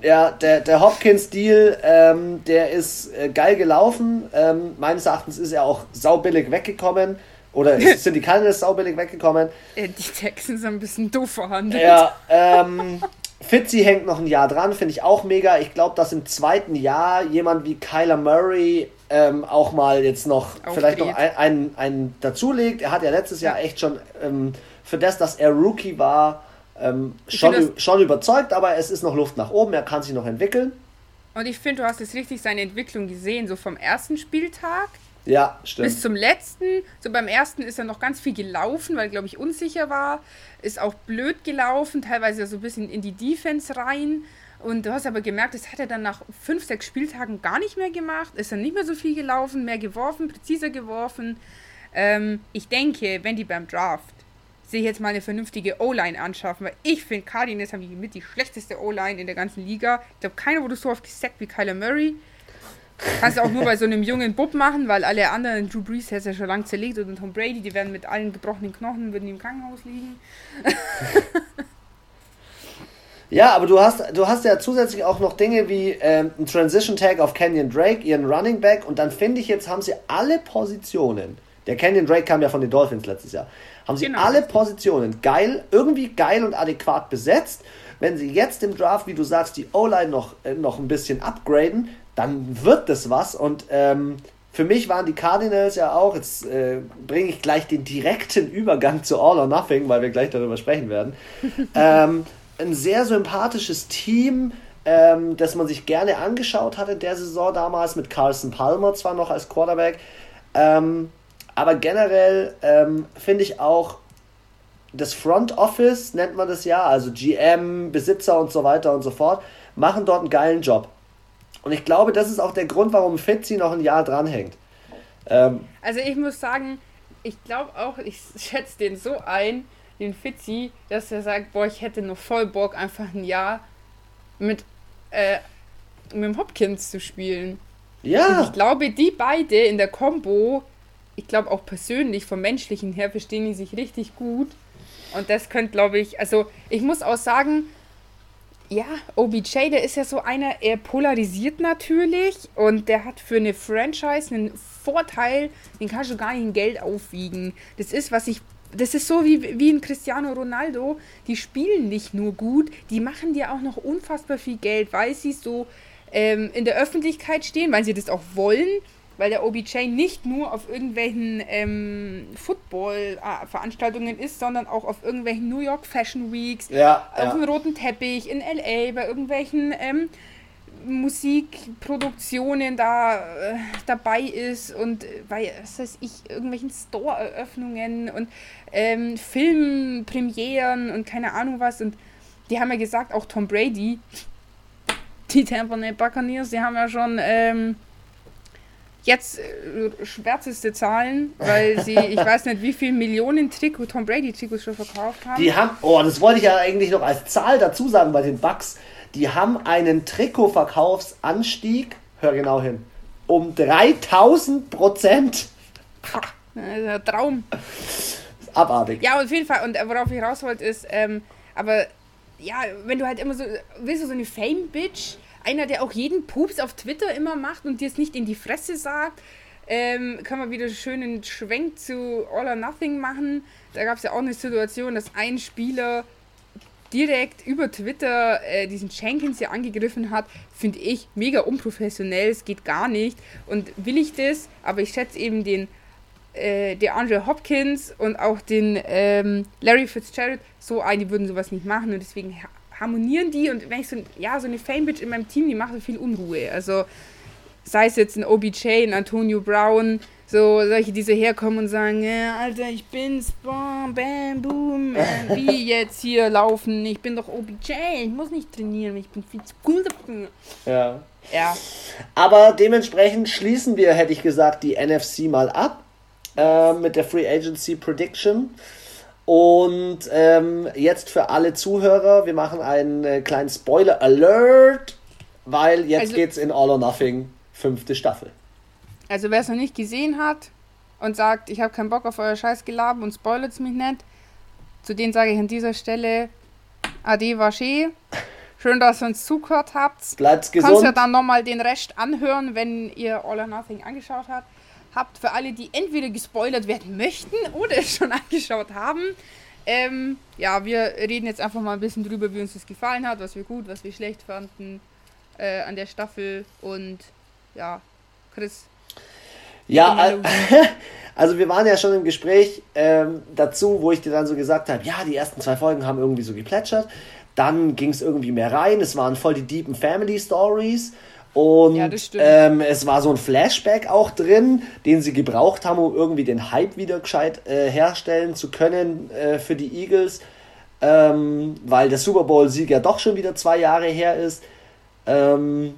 Ja, der, der Hopkins-Deal, ähm, der ist äh, geil gelaufen. Ähm, meines Erachtens ist er auch saubillig weggekommen. Oder (laughs) sind die Cardinals saubillig weggekommen. Äh, die Texans sind ein bisschen doof verhandelt. Ja, ähm, (laughs) Fitzy hängt noch ein Jahr dran, finde ich auch mega. Ich glaube, dass im zweiten Jahr jemand wie Kyler Murray ähm, auch mal jetzt noch Aufgeht. vielleicht noch einen ein, ein dazulegt. Er hat ja letztes Jahr echt schon ähm, für das, dass er Rookie war, ähm, schon, schon überzeugt, aber es ist noch Luft nach oben, er kann sich noch entwickeln. Und ich finde, du hast jetzt richtig seine Entwicklung gesehen, so vom ersten Spieltag. Ja, stimmt. Bis zum letzten. So beim ersten ist er noch ganz viel gelaufen, weil, glaube ich, unsicher war. Ist auch blöd gelaufen, teilweise so ein bisschen in die Defense rein. Und du hast aber gemerkt, das hat er dann nach fünf, sechs Spieltagen gar nicht mehr gemacht. Ist dann nicht mehr so viel gelaufen, mehr geworfen, präziser geworfen. Ähm, ich denke, wenn die beim Draft sich jetzt mal eine vernünftige O-Line anschaffen, weil ich finde, Cardinals haben die mit die schlechteste O-Line in der ganzen Liga. Ich glaube, keiner wurde so oft gesackt wie Kyler Murray. Kannst du auch nur bei so einem jungen Bub machen, weil alle anderen, Drew Brees, der ist ja schon lang zerlegt und Tom Brady, die werden mit allen gebrochenen Knochen, würden im Krankenhaus liegen. (laughs) Ja, aber du hast, du hast ja zusätzlich auch noch Dinge wie ähm, ein Transition Tag auf Kenyon Drake, ihren Running Back, und dann finde ich, jetzt haben sie alle Positionen. Der Kenyon Drake kam ja von den Dolphins letztes Jahr. Haben sie genau. alle Positionen geil, irgendwie geil und adäquat besetzt. Wenn sie jetzt im Draft, wie du sagst, die O-Line noch, äh, noch ein bisschen upgraden, dann wird das was. Und ähm, für mich waren die Cardinals ja auch, jetzt äh, bringe ich gleich den direkten Übergang zu All or Nothing, weil wir gleich darüber sprechen werden. (laughs) ähm, ein sehr sympathisches Team, ähm, das man sich gerne angeschaut hat in der Saison damals mit Carlson Palmer zwar noch als Quarterback. Ähm, aber generell ähm, finde ich auch das Front Office, nennt man das ja, also GM, Besitzer und so weiter und so fort, machen dort einen geilen Job. Und ich glaube, das ist auch der Grund, warum Fitzy noch ein Jahr dranhängt. Ähm, also ich muss sagen, ich glaube auch, ich schätze den so ein, den Fitzi, dass er sagt, boah, ich hätte noch voll Bock, einfach ein Jahr mit, äh, mit dem Hopkins zu spielen. Ja. Und ich glaube, die beide in der Combo, ich glaube auch persönlich, vom menschlichen her, verstehen die sich richtig gut. Und das könnte, glaube ich, also ich muss auch sagen, ja, OBJ, der ist ja so einer, er polarisiert natürlich und der hat für eine Franchise einen Vorteil, den kannst du gar nicht in Geld aufwiegen. Das ist, was ich das ist so wie, wie ein Cristiano Ronaldo. Die spielen nicht nur gut, die machen dir auch noch unfassbar viel Geld, weil sie so ähm, in der Öffentlichkeit stehen, weil sie das auch wollen, weil der OBJ nicht nur auf irgendwelchen ähm, Football-Veranstaltungen ist, sondern auch auf irgendwelchen New York Fashion Weeks, ja, auf ja. dem roten Teppich, in LA, bei irgendwelchen ähm, Musikproduktionen da äh, dabei ist und bei, äh, was weiß ich, irgendwelchen Store-Eröffnungen und ähm, Filmpremieren und keine Ahnung was. Und die haben ja gesagt, auch Tom Brady, die Tampa Bay Buccaneers, die haben ja schon ähm, jetzt äh, schwärzeste Zahlen, weil sie, (laughs) ich weiß nicht, wie viele Millionen Trikot, Tom Brady Trikots schon verkauft haben. Die haben, oh, das wollte ich ja eigentlich noch als Zahl dazu sagen bei den Bucks. Die haben einen Trikotverkaufsanstieg, hör genau hin, um 3000 Prozent. Traum. Abartig. Ja, auf jeden Fall. Und worauf ich raus wollte, ist, ähm, aber ja, wenn du halt immer so, willst du so eine Fame-Bitch, einer, der auch jeden Pups auf Twitter immer macht und dir es nicht in die Fresse sagt, ähm, kann man wieder schön einen Schwenk zu All or Nothing machen. Da gab es ja auch eine Situation, dass ein Spieler direkt über Twitter äh, diesen Jenkins ja angegriffen hat, finde ich mega unprofessionell. Es geht gar nicht. Und will ich das, aber ich schätze eben den äh, der Andre Hopkins und auch den ähm, Larry Fitzgerald so ein, die würden sowas nicht machen und deswegen harmonieren die und wenn ich so, ja, so eine Fame-Bitch in meinem Team, die macht so viel Unruhe. Also sei es jetzt ein OBJ, ein Antonio Brown, so solche, die so herkommen und sagen, ja, Alter, ich bin's, bam, bam, boom, äh, wie (laughs) jetzt hier laufen, ich bin doch OBJ, ich muss nicht trainieren, ich bin viel zu cool dafür. Ja. Ja. Aber dementsprechend schließen wir, hätte ich gesagt, die NFC mal ab äh, mit der Free Agency Prediction. Und ähm, jetzt für alle Zuhörer, wir machen einen äh, kleinen Spoiler Alert, weil jetzt also, geht's in All or Nothing, fünfte Staffel. Also wer es noch nicht gesehen hat und sagt, ich habe keinen Bock auf euer Scheißgelaber und spoilert mich nicht, zu denen sage ich an dieser Stelle Ade Vaché. Schön, dass ihr uns zugehört habt. Bleibt gesund. Kannst ja dann nochmal den Rest anhören, wenn ihr All or Nothing angeschaut habt habt, für alle, die entweder gespoilert werden möchten oder (laughs) es schon angeschaut haben. Ähm, ja, wir reden jetzt einfach mal ein bisschen drüber, wie uns das gefallen hat, was wir gut, was wir schlecht fanden äh, an der Staffel und ja, Chris. Ja, (laughs) also wir waren ja schon im Gespräch ähm, dazu, wo ich dir dann so gesagt habe, ja, die ersten zwei Folgen haben irgendwie so geplätschert. Dann ging es irgendwie mehr rein. Es waren voll die deepen Family Stories. Und ja, ähm, es war so ein Flashback auch drin, den sie gebraucht haben, um irgendwie den Hype wieder gescheit äh, herstellen zu können äh, für die Eagles, ähm, weil der Super Bowl-Sieg ja doch schon wieder zwei Jahre her ist. Ähm,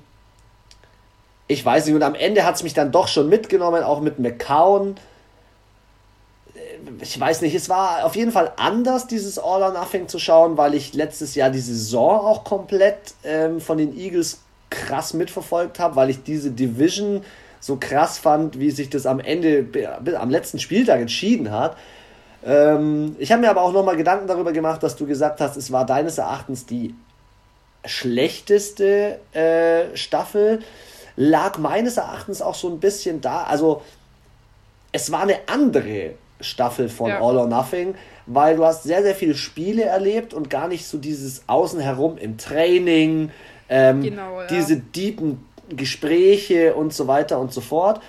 ich weiß nicht, und am Ende hat es mich dann doch schon mitgenommen, auch mit McCown. Äh, ich weiß nicht, es war auf jeden Fall anders, dieses All or Nothing zu schauen, weil ich letztes Jahr die Saison auch komplett ähm, von den Eagles krass mitverfolgt habe, weil ich diese Division so krass fand, wie sich das am Ende, am letzten Spieltag entschieden hat. Ähm, ich habe mir aber auch nochmal Gedanken darüber gemacht, dass du gesagt hast, es war deines Erachtens die schlechteste äh, Staffel. Lag meines Erachtens auch so ein bisschen da. Also, es war eine andere Staffel von ja. All or Nothing, weil du hast sehr, sehr viele Spiele erlebt und gar nicht so dieses Außen herum im Training, ähm, genau, ja. diese deepen Gespräche und so weiter und so fort.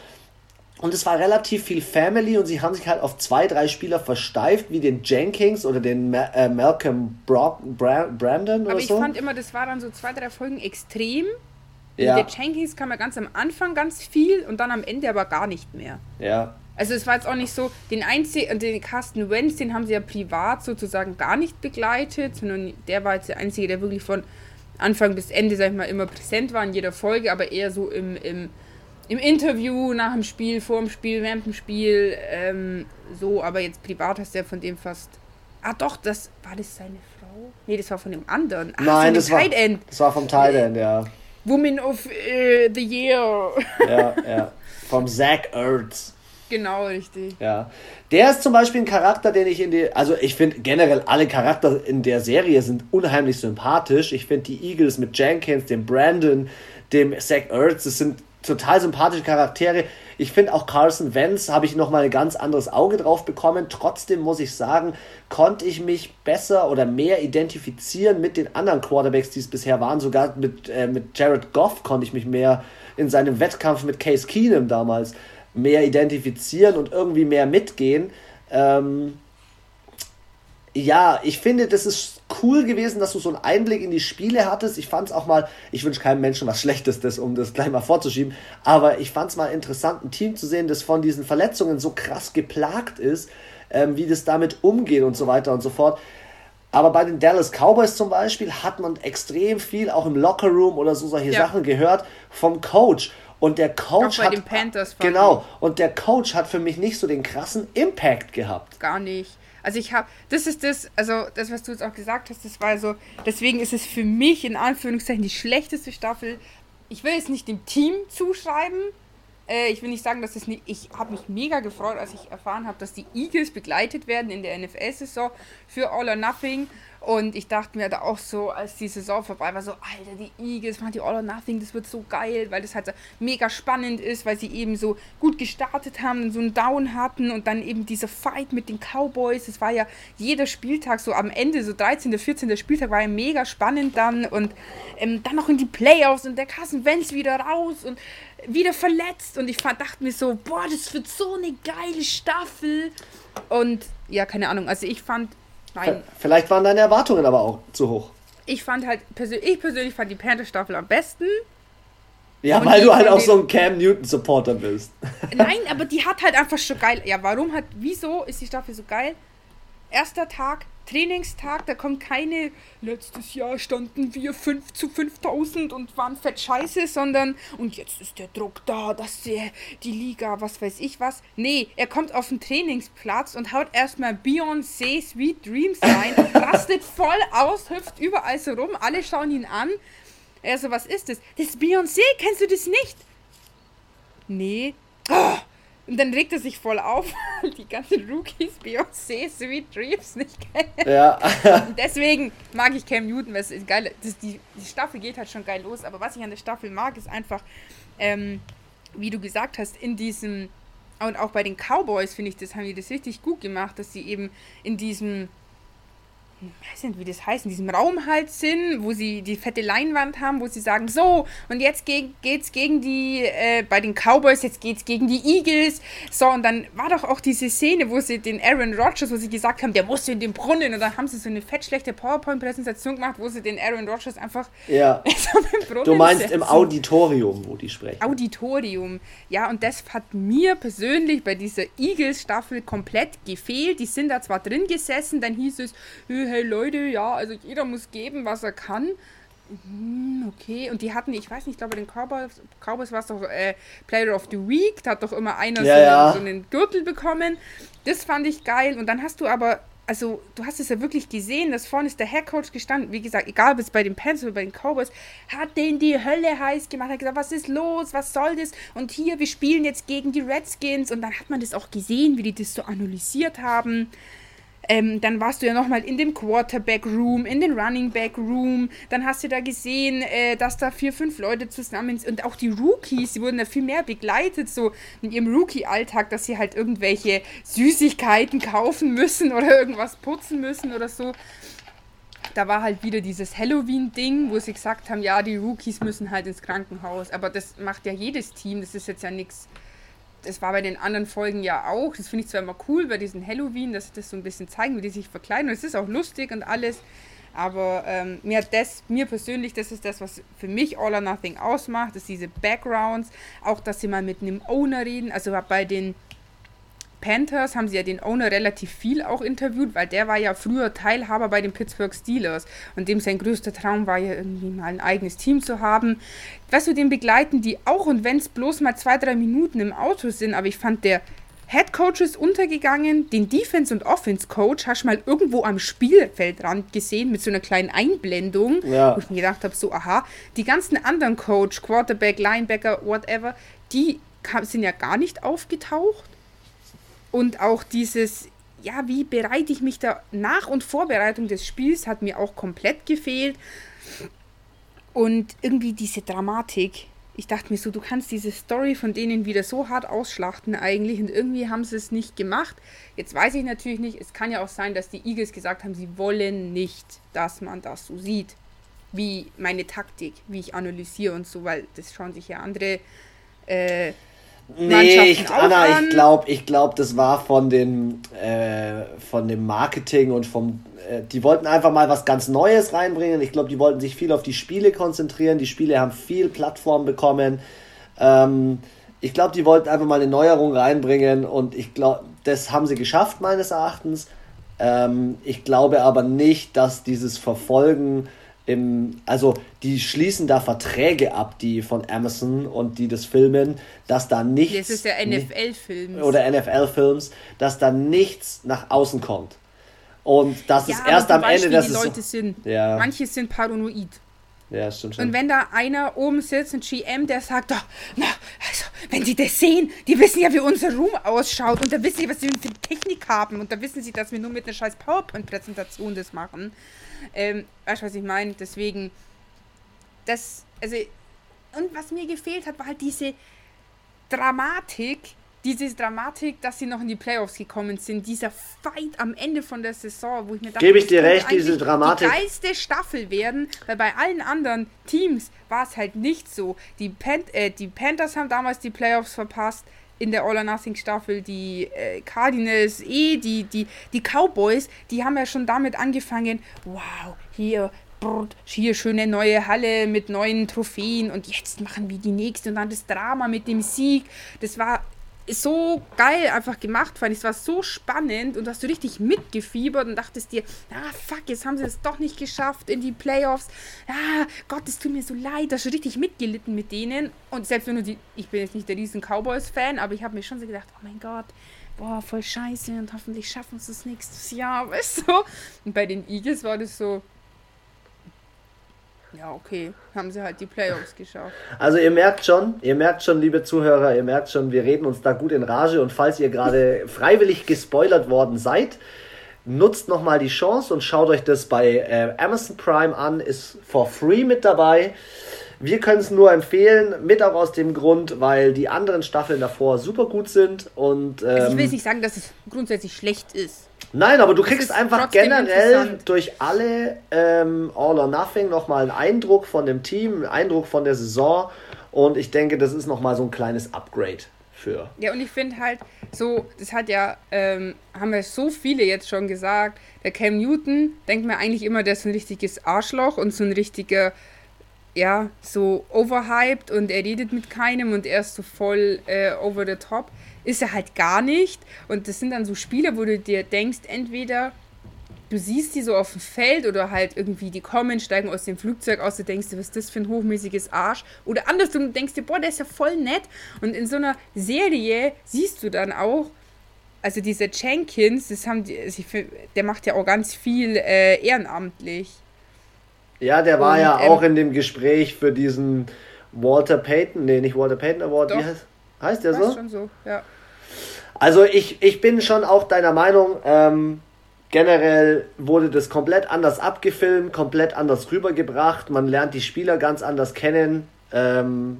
Und es war relativ viel Family und sie haben sich halt auf zwei, drei Spieler versteift, wie den Jenkins oder den Ma äh, Malcolm Bro Bra Brandon oder Aber ich so. fand immer, das war dann so zwei, drei Folgen extrem. Ja. Der Jenkins kam ja ganz am Anfang ganz viel und dann am Ende aber gar nicht mehr. Ja. Also es war jetzt auch nicht so, den einzigen, den Carsten Wentz, den haben sie ja privat sozusagen gar nicht begleitet, sondern der war jetzt der Einzige, der wirklich von Anfang bis Ende, sag ich mal, immer präsent war in jeder Folge, aber eher so im, im, im Interview, nach dem Spiel, vor dem Spiel, während dem Spiel, ähm, so, aber jetzt privat hast du ja von dem fast. Ah doch, das war das seine Frau? Nee, das war von dem anderen. Ach, Nein, das war, End. das war vom Tight End, ja. Woman of uh, the Year. ja, ja. Vom Zach Ertz. Genau, richtig. Ja. Der ist zum Beispiel ein Charakter, den ich in die. Also, ich finde generell alle Charakter in der Serie sind unheimlich sympathisch. Ich finde die Eagles mit Jenkins, dem Brandon, dem Zach Ertz, das sind total sympathische Charaktere. Ich finde auch Carson Wentz habe ich nochmal ein ganz anderes Auge drauf bekommen. Trotzdem muss ich sagen, konnte ich mich besser oder mehr identifizieren mit den anderen Quarterbacks, die es bisher waren. Sogar mit, äh, mit Jared Goff konnte ich mich mehr in seinem Wettkampf mit Case Keenum damals mehr identifizieren und irgendwie mehr mitgehen. Ähm, ja, ich finde, das ist cool gewesen, dass du so einen Einblick in die Spiele hattest. Ich fand es auch mal, ich wünsche keinem Menschen was Schlechtes, um das gleich mal vorzuschieben, aber ich fand es mal interessant, ein Team zu sehen, das von diesen Verletzungen so krass geplagt ist, ähm, wie das damit umgeht und so weiter und so fort. Aber bei den Dallas Cowboys zum Beispiel hat man extrem viel auch im Lockerroom oder so solche ja. Sachen gehört vom Coach. Und der Coach hat. Genau. Und der Coach hat für mich nicht so den krassen Impact gehabt. Gar nicht. Also ich habe, das ist das, also das, was du jetzt auch gesagt hast, das war so, deswegen ist es für mich in Anführungszeichen die schlechteste Staffel. Ich will jetzt nicht dem Team zuschreiben, äh, ich will nicht sagen, dass es nicht. Ich habe mich mega gefreut, als ich erfahren habe, dass die Eagles begleitet werden in der NFL-Saison für All or Nothing. Und ich dachte mir da auch so, als die Saison vorbei war, so, Alter, die Eagles machen die All or Nothing, das wird so geil, weil das halt mega spannend ist, weil sie eben so gut gestartet haben, so einen Down hatten und dann eben dieser Fight mit den Cowboys. Es war ja jeder Spieltag so am Ende, so 13., 14. Spieltag war ja mega spannend dann und ähm, dann noch in die Playoffs und der Carson Wentz wieder raus und wieder verletzt und ich dachte mir so, boah, das wird so eine geile Staffel. Und ja, keine Ahnung, also ich fand, nein. Vielleicht waren deine Erwartungen aber auch zu hoch. Ich fand halt, persönlich, ich persönlich fand die Panther-Staffel am besten. Ja, und weil du halt auch so ein Cam Newton-Supporter bist. (laughs) Nein, aber die hat halt einfach schon geil. Ja, warum hat, wieso ist die Staffel so geil? Erster Tag, Trainingstag, da kommt keine, letztes Jahr standen wir 5 zu 5000 und waren fett scheiße, sondern, und jetzt ist der Druck da, dass der, die Liga, was weiß ich was. Nee, er kommt auf den Trainingsplatz und haut erstmal Beyoncé Sweet Dreams rein, (laughs) rastet voll aus, hüpft überall so rum, alle schauen ihn an. Er so, was ist das? Das ist Beyoncé, kennst du das nicht? Nee. Oh, und dann regt er sich voll auf, (laughs) weil die ganzen Rookies Beyoncé Sweet Dreams nicht kennen. Ja. Und deswegen mag ich Cam Newton, weil es ist geil. Das, die, die Staffel geht halt schon geil los, aber was ich an der Staffel mag, ist einfach, ähm, wie du gesagt hast, in diesem, und auch bei den Cowboys finde ich, das haben die das richtig gut gemacht, dass sie eben in diesem ich weiß nicht, wie das heißt, in diesem Raum halt sind, wo sie die fette Leinwand haben, wo sie sagen, so, und jetzt ge geht's gegen die, äh, bei den Cowboys, jetzt geht's gegen die Eagles. So, und dann war doch auch diese Szene, wo sie den Aaron Rodgers, wo sie gesagt haben, der musste in den Brunnen, und dann haben sie so eine fett schlechte PowerPoint-Präsentation gemacht, wo sie den Aaron Rodgers einfach ja. (laughs) so im Brunnen Du meinst setzen. im Auditorium, wo die sprechen. Auditorium, ja, und das hat mir persönlich bei dieser Eagles-Staffel komplett gefehlt. Die sind da zwar drin gesessen, dann hieß es, hey Leute, ja, also jeder muss geben, was er kann. Hm, okay, und die hatten, ich weiß nicht, ich glaube, den Cowboys, Cowboys war es doch äh, Player of the Week, da hat doch immer einer ja, so, ja. so, einen Gürtel bekommen. Das fand ich geil. Und dann hast du aber, also du hast es ja wirklich gesehen, dass vorne ist der Headcoach gestanden. Wie gesagt, egal ob es bei den Panthers oder bei den Cowboys, hat den die Hölle heiß gemacht, hat gesagt, was ist los, was soll das? Und hier, wir spielen jetzt gegen die Redskins. Und dann hat man das auch gesehen, wie die das so analysiert haben. Ähm, dann warst du ja nochmal in dem Quarterback Room, in den Running Back Room. Dann hast du da gesehen, äh, dass da vier, fünf Leute zusammen sind. Und auch die Rookies, die wurden da viel mehr begleitet, so in ihrem Rookie-Alltag, dass sie halt irgendwelche Süßigkeiten kaufen müssen oder irgendwas putzen müssen oder so. Da war halt wieder dieses Halloween-Ding, wo sie gesagt haben, ja, die Rookies müssen halt ins Krankenhaus. Aber das macht ja jedes Team, das ist jetzt ja nichts das war bei den anderen Folgen ja auch. Das finde ich zwar immer cool bei diesen Halloween, dass sie das so ein bisschen zeigen, wie die sich verkleiden. Und es ist auch lustig und alles. Aber ähm, mir, das, mir persönlich, das ist das, was für mich All or Nothing ausmacht, ist diese Backgrounds. Auch, dass sie mal mit einem Owner reden. Also bei den Panthers haben sie ja den Owner relativ viel auch interviewt, weil der war ja früher Teilhaber bei den Pittsburgh Steelers und dem sein größter Traum war ja irgendwie mal ein eigenes Team zu haben. Weißt du, den begleiten die auch und wenn es bloß mal zwei, drei Minuten im Auto sind, aber ich fand der Head Coach ist untergegangen, den Defense- und Offense-Coach hast du mal irgendwo am Spielfeldrand gesehen mit so einer kleinen Einblendung, ja. wo ich mir gedacht habe, so aha, die ganzen anderen Coach, Quarterback, Linebacker, whatever, die sind ja gar nicht aufgetaucht. Und auch dieses, ja, wie bereite ich mich da nach und Vorbereitung des Spiels hat mir auch komplett gefehlt. Und irgendwie diese Dramatik. Ich dachte mir so, du kannst diese Story von denen wieder so hart ausschlachten eigentlich und irgendwie haben sie es nicht gemacht. Jetzt weiß ich natürlich nicht, es kann ja auch sein, dass die Eagles gesagt haben, sie wollen nicht, dass man das so sieht. Wie meine Taktik, wie ich analysiere und so, weil das schauen sich ja andere äh, Nee, ich, Anna, ich glaube, ich glaub, das war von dem, äh, von dem Marketing und vom. Äh, die wollten einfach mal was ganz Neues reinbringen. Ich glaube, die wollten sich viel auf die Spiele konzentrieren. Die Spiele haben viel Plattform bekommen. Ähm, ich glaube, die wollten einfach mal eine Neuerung reinbringen und ich glaube, das haben sie geschafft, meines Erachtens. Ähm, ich glaube aber nicht, dass dieses Verfolgen im, also die schließen da Verträge ab, die von Amazon und die das filmen, dass da nichts. Das ist ja NFL-Films. Oder NFL-Films, dass da nichts nach außen kommt. Und das ja, ist erst am Ende, dass die Leute sind. Ja. Manche sind paranoid. Ja, stimmt schon. Und wenn da einer oben sitzt, ein GM, der sagt, oh, na, also, wenn sie das sehen, die wissen ja, wie unser Room ausschaut und da wissen sie, was sie für Technik haben und da wissen sie, dass wir nur mit einer scheiß PowerPoint-Präsentation das machen. Ähm, weißt du, was ich meine? Deswegen, das, also, und was mir gefehlt hat, war halt diese Dramatik, diese Dramatik, dass sie noch in die Playoffs gekommen sind, dieser Fight am Ende von der Saison, wo ich mir dachte, gebe ich dir recht, diese Dramatik. Die geilste Staffel werden, weil bei allen anderen Teams war es halt nicht so. Die, Pan äh, die Panthers haben damals die Playoffs verpasst in der All or Nothing Staffel, die äh, Cardinals, eh, die, die, die Cowboys, die haben ja schon damit angefangen, wow, hier hier schöne neue Halle mit neuen Trophäen und jetzt machen wir die nächste und dann das Drama mit dem Sieg. Das war so geil einfach gemacht, fand ich. Es war so spannend und hast du richtig mitgefiebert und dachtest dir, ah fuck, jetzt haben sie es doch nicht geschafft in die Playoffs. Ah, Gott, es tut mir so leid. Da hast du richtig mitgelitten mit denen. Und selbst wenn du die, ich bin jetzt nicht der riesen Cowboys-Fan, aber ich habe mir schon so gedacht, oh mein Gott, boah, voll scheiße und hoffentlich schaffen sie es nächstes Jahr, (laughs) weißt du? Und bei den Eagles war das so, ja, okay. Haben sie halt die Playoffs geschafft. Also ihr merkt schon, ihr merkt schon, liebe Zuhörer, ihr merkt schon, wir reden uns da gut in Rage und falls ihr gerade (laughs) freiwillig gespoilert worden seid, nutzt nochmal die Chance und schaut euch das bei äh, Amazon Prime an, ist for free mit dabei. Wir können es nur empfehlen, mit auch aus dem Grund, weil die anderen Staffeln davor super gut sind und. Ähm, also ich will ähm, nicht sagen, dass es grundsätzlich schlecht ist. Nein, aber du kriegst einfach generell durch alle ähm, All or Nothing nochmal einen Eindruck von dem Team, einen Eindruck von der Saison. Und ich denke, das ist nochmal so ein kleines Upgrade für. Ja, und ich finde halt so, das hat ja, ähm, haben wir so viele jetzt schon gesagt, der Cam Newton denkt mir eigentlich immer, der ist ein richtiges Arschloch und so ein richtiger, ja, so overhyped und er redet mit keinem und er ist so voll äh, over the top ist er halt gar nicht. Und das sind dann so Spiele, wo du dir denkst, entweder du siehst die so auf dem Feld oder halt irgendwie die kommen, steigen aus dem Flugzeug aus, du denkst dir, was ist das für ein hochmäßiges Arsch? Oder andersrum, du denkst dir, boah, der ist ja voll nett. Und in so einer Serie siehst du dann auch, also dieser Jenkins, das haben die, der macht ja auch ganz viel äh, ehrenamtlich. Ja, der war Und, ja ähm, auch in dem Gespräch für diesen Walter Payton, nee, nicht Walter Payton Award, doch, wie heißt Heißt der so? schon so, ja. Also ich, ich bin schon auch deiner Meinung, ähm, generell wurde das komplett anders abgefilmt, komplett anders rübergebracht. Man lernt die Spieler ganz anders kennen. Ähm,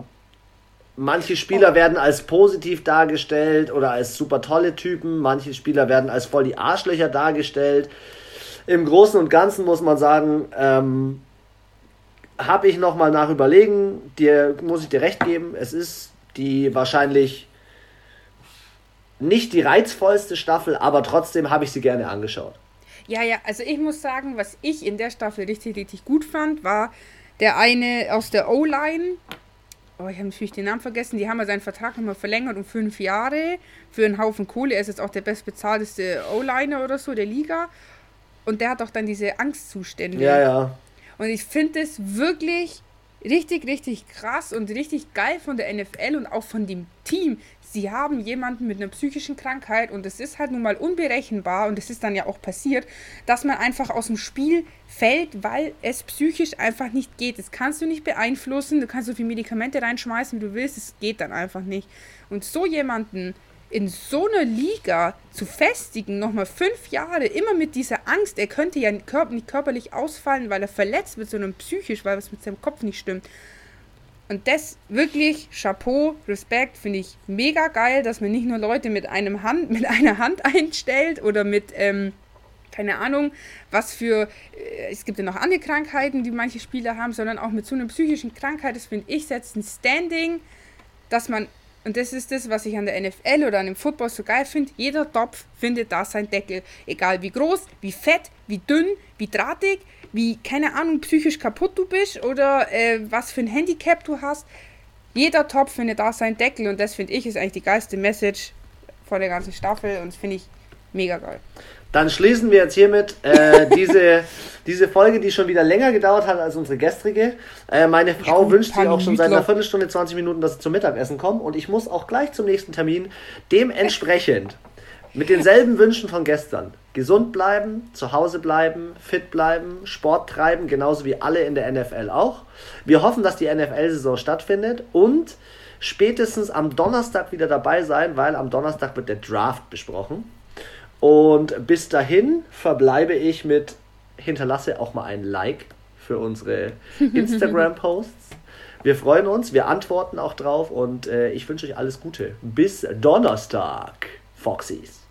manche Spieler oh. werden als positiv dargestellt oder als super tolle Typen. Manche Spieler werden als voll die Arschlöcher dargestellt. Im Großen und Ganzen muss man sagen, ähm, habe ich nochmal nach überlegen. Dir muss ich dir recht geben. Es ist die wahrscheinlich nicht die reizvollste Staffel, aber trotzdem habe ich sie gerne angeschaut. Ja, ja, also ich muss sagen, was ich in der Staffel richtig, richtig gut fand, war der eine aus der O-Line. Oh, ich habe natürlich den Namen vergessen. Die haben ja seinen Vertrag nochmal verlängert um fünf Jahre für einen Haufen Kohle. Er ist jetzt auch der bestbezahlteste O-Liner oder so der Liga. Und der hat auch dann diese Angstzustände. Ja, ja. Und ich finde es wirklich richtig, richtig krass und richtig geil von der NFL und auch von dem Team. Sie haben jemanden mit einer psychischen Krankheit und es ist halt nun mal unberechenbar und es ist dann ja auch passiert, dass man einfach aus dem Spiel fällt, weil es psychisch einfach nicht geht. Das kannst du nicht beeinflussen, du kannst so viele Medikamente reinschmeißen, wie du willst, es geht dann einfach nicht. Und so jemanden in so einer Liga zu festigen, nochmal fünf Jahre, immer mit dieser Angst, er könnte ja nicht körperlich ausfallen, weil er verletzt wird, sondern psychisch, weil was mit seinem Kopf nicht stimmt. Und das wirklich, Chapeau, Respekt, finde ich mega geil, dass man nicht nur Leute mit, einem Hand, mit einer Hand (laughs) einstellt oder mit, ähm, keine Ahnung, was für, äh, es gibt ja noch andere Krankheiten, die manche Spieler haben, sondern auch mit so einer psychischen Krankheit, das finde ich, setzt ein Standing, dass man und das ist das, was ich an der NFL oder an dem Football so geil finde. Jeder Topf findet da seinen Deckel. Egal wie groß, wie fett, wie dünn, wie drahtig, wie, keine Ahnung, psychisch kaputt du bist oder äh, was für ein Handicap du hast. Jeder Topf findet da seinen Deckel und das finde ich ist eigentlich die geilste Message vor der ganzen Staffel und das finde ich mega geil. Dann schließen wir jetzt hiermit äh, (laughs) diese, diese Folge, die schon wieder länger gedauert hat als unsere gestrige. Äh, meine Frau wünscht sich auch schon seit einer Viertelstunde, 20 Minuten, dass sie zum Mittagessen kommen und ich muss auch gleich zum nächsten Termin. Dementsprechend mit denselben Wünschen von gestern. Gesund bleiben, zu Hause bleiben, fit bleiben, Sport treiben, genauso wie alle in der NFL auch. Wir hoffen, dass die NFL-Saison stattfindet und spätestens am Donnerstag wieder dabei sein, weil am Donnerstag wird der Draft besprochen. Und bis dahin verbleibe ich mit, hinterlasse auch mal ein Like für unsere (laughs) Instagram-Posts. Wir freuen uns, wir antworten auch drauf und äh, ich wünsche euch alles Gute. Bis Donnerstag, Foxys.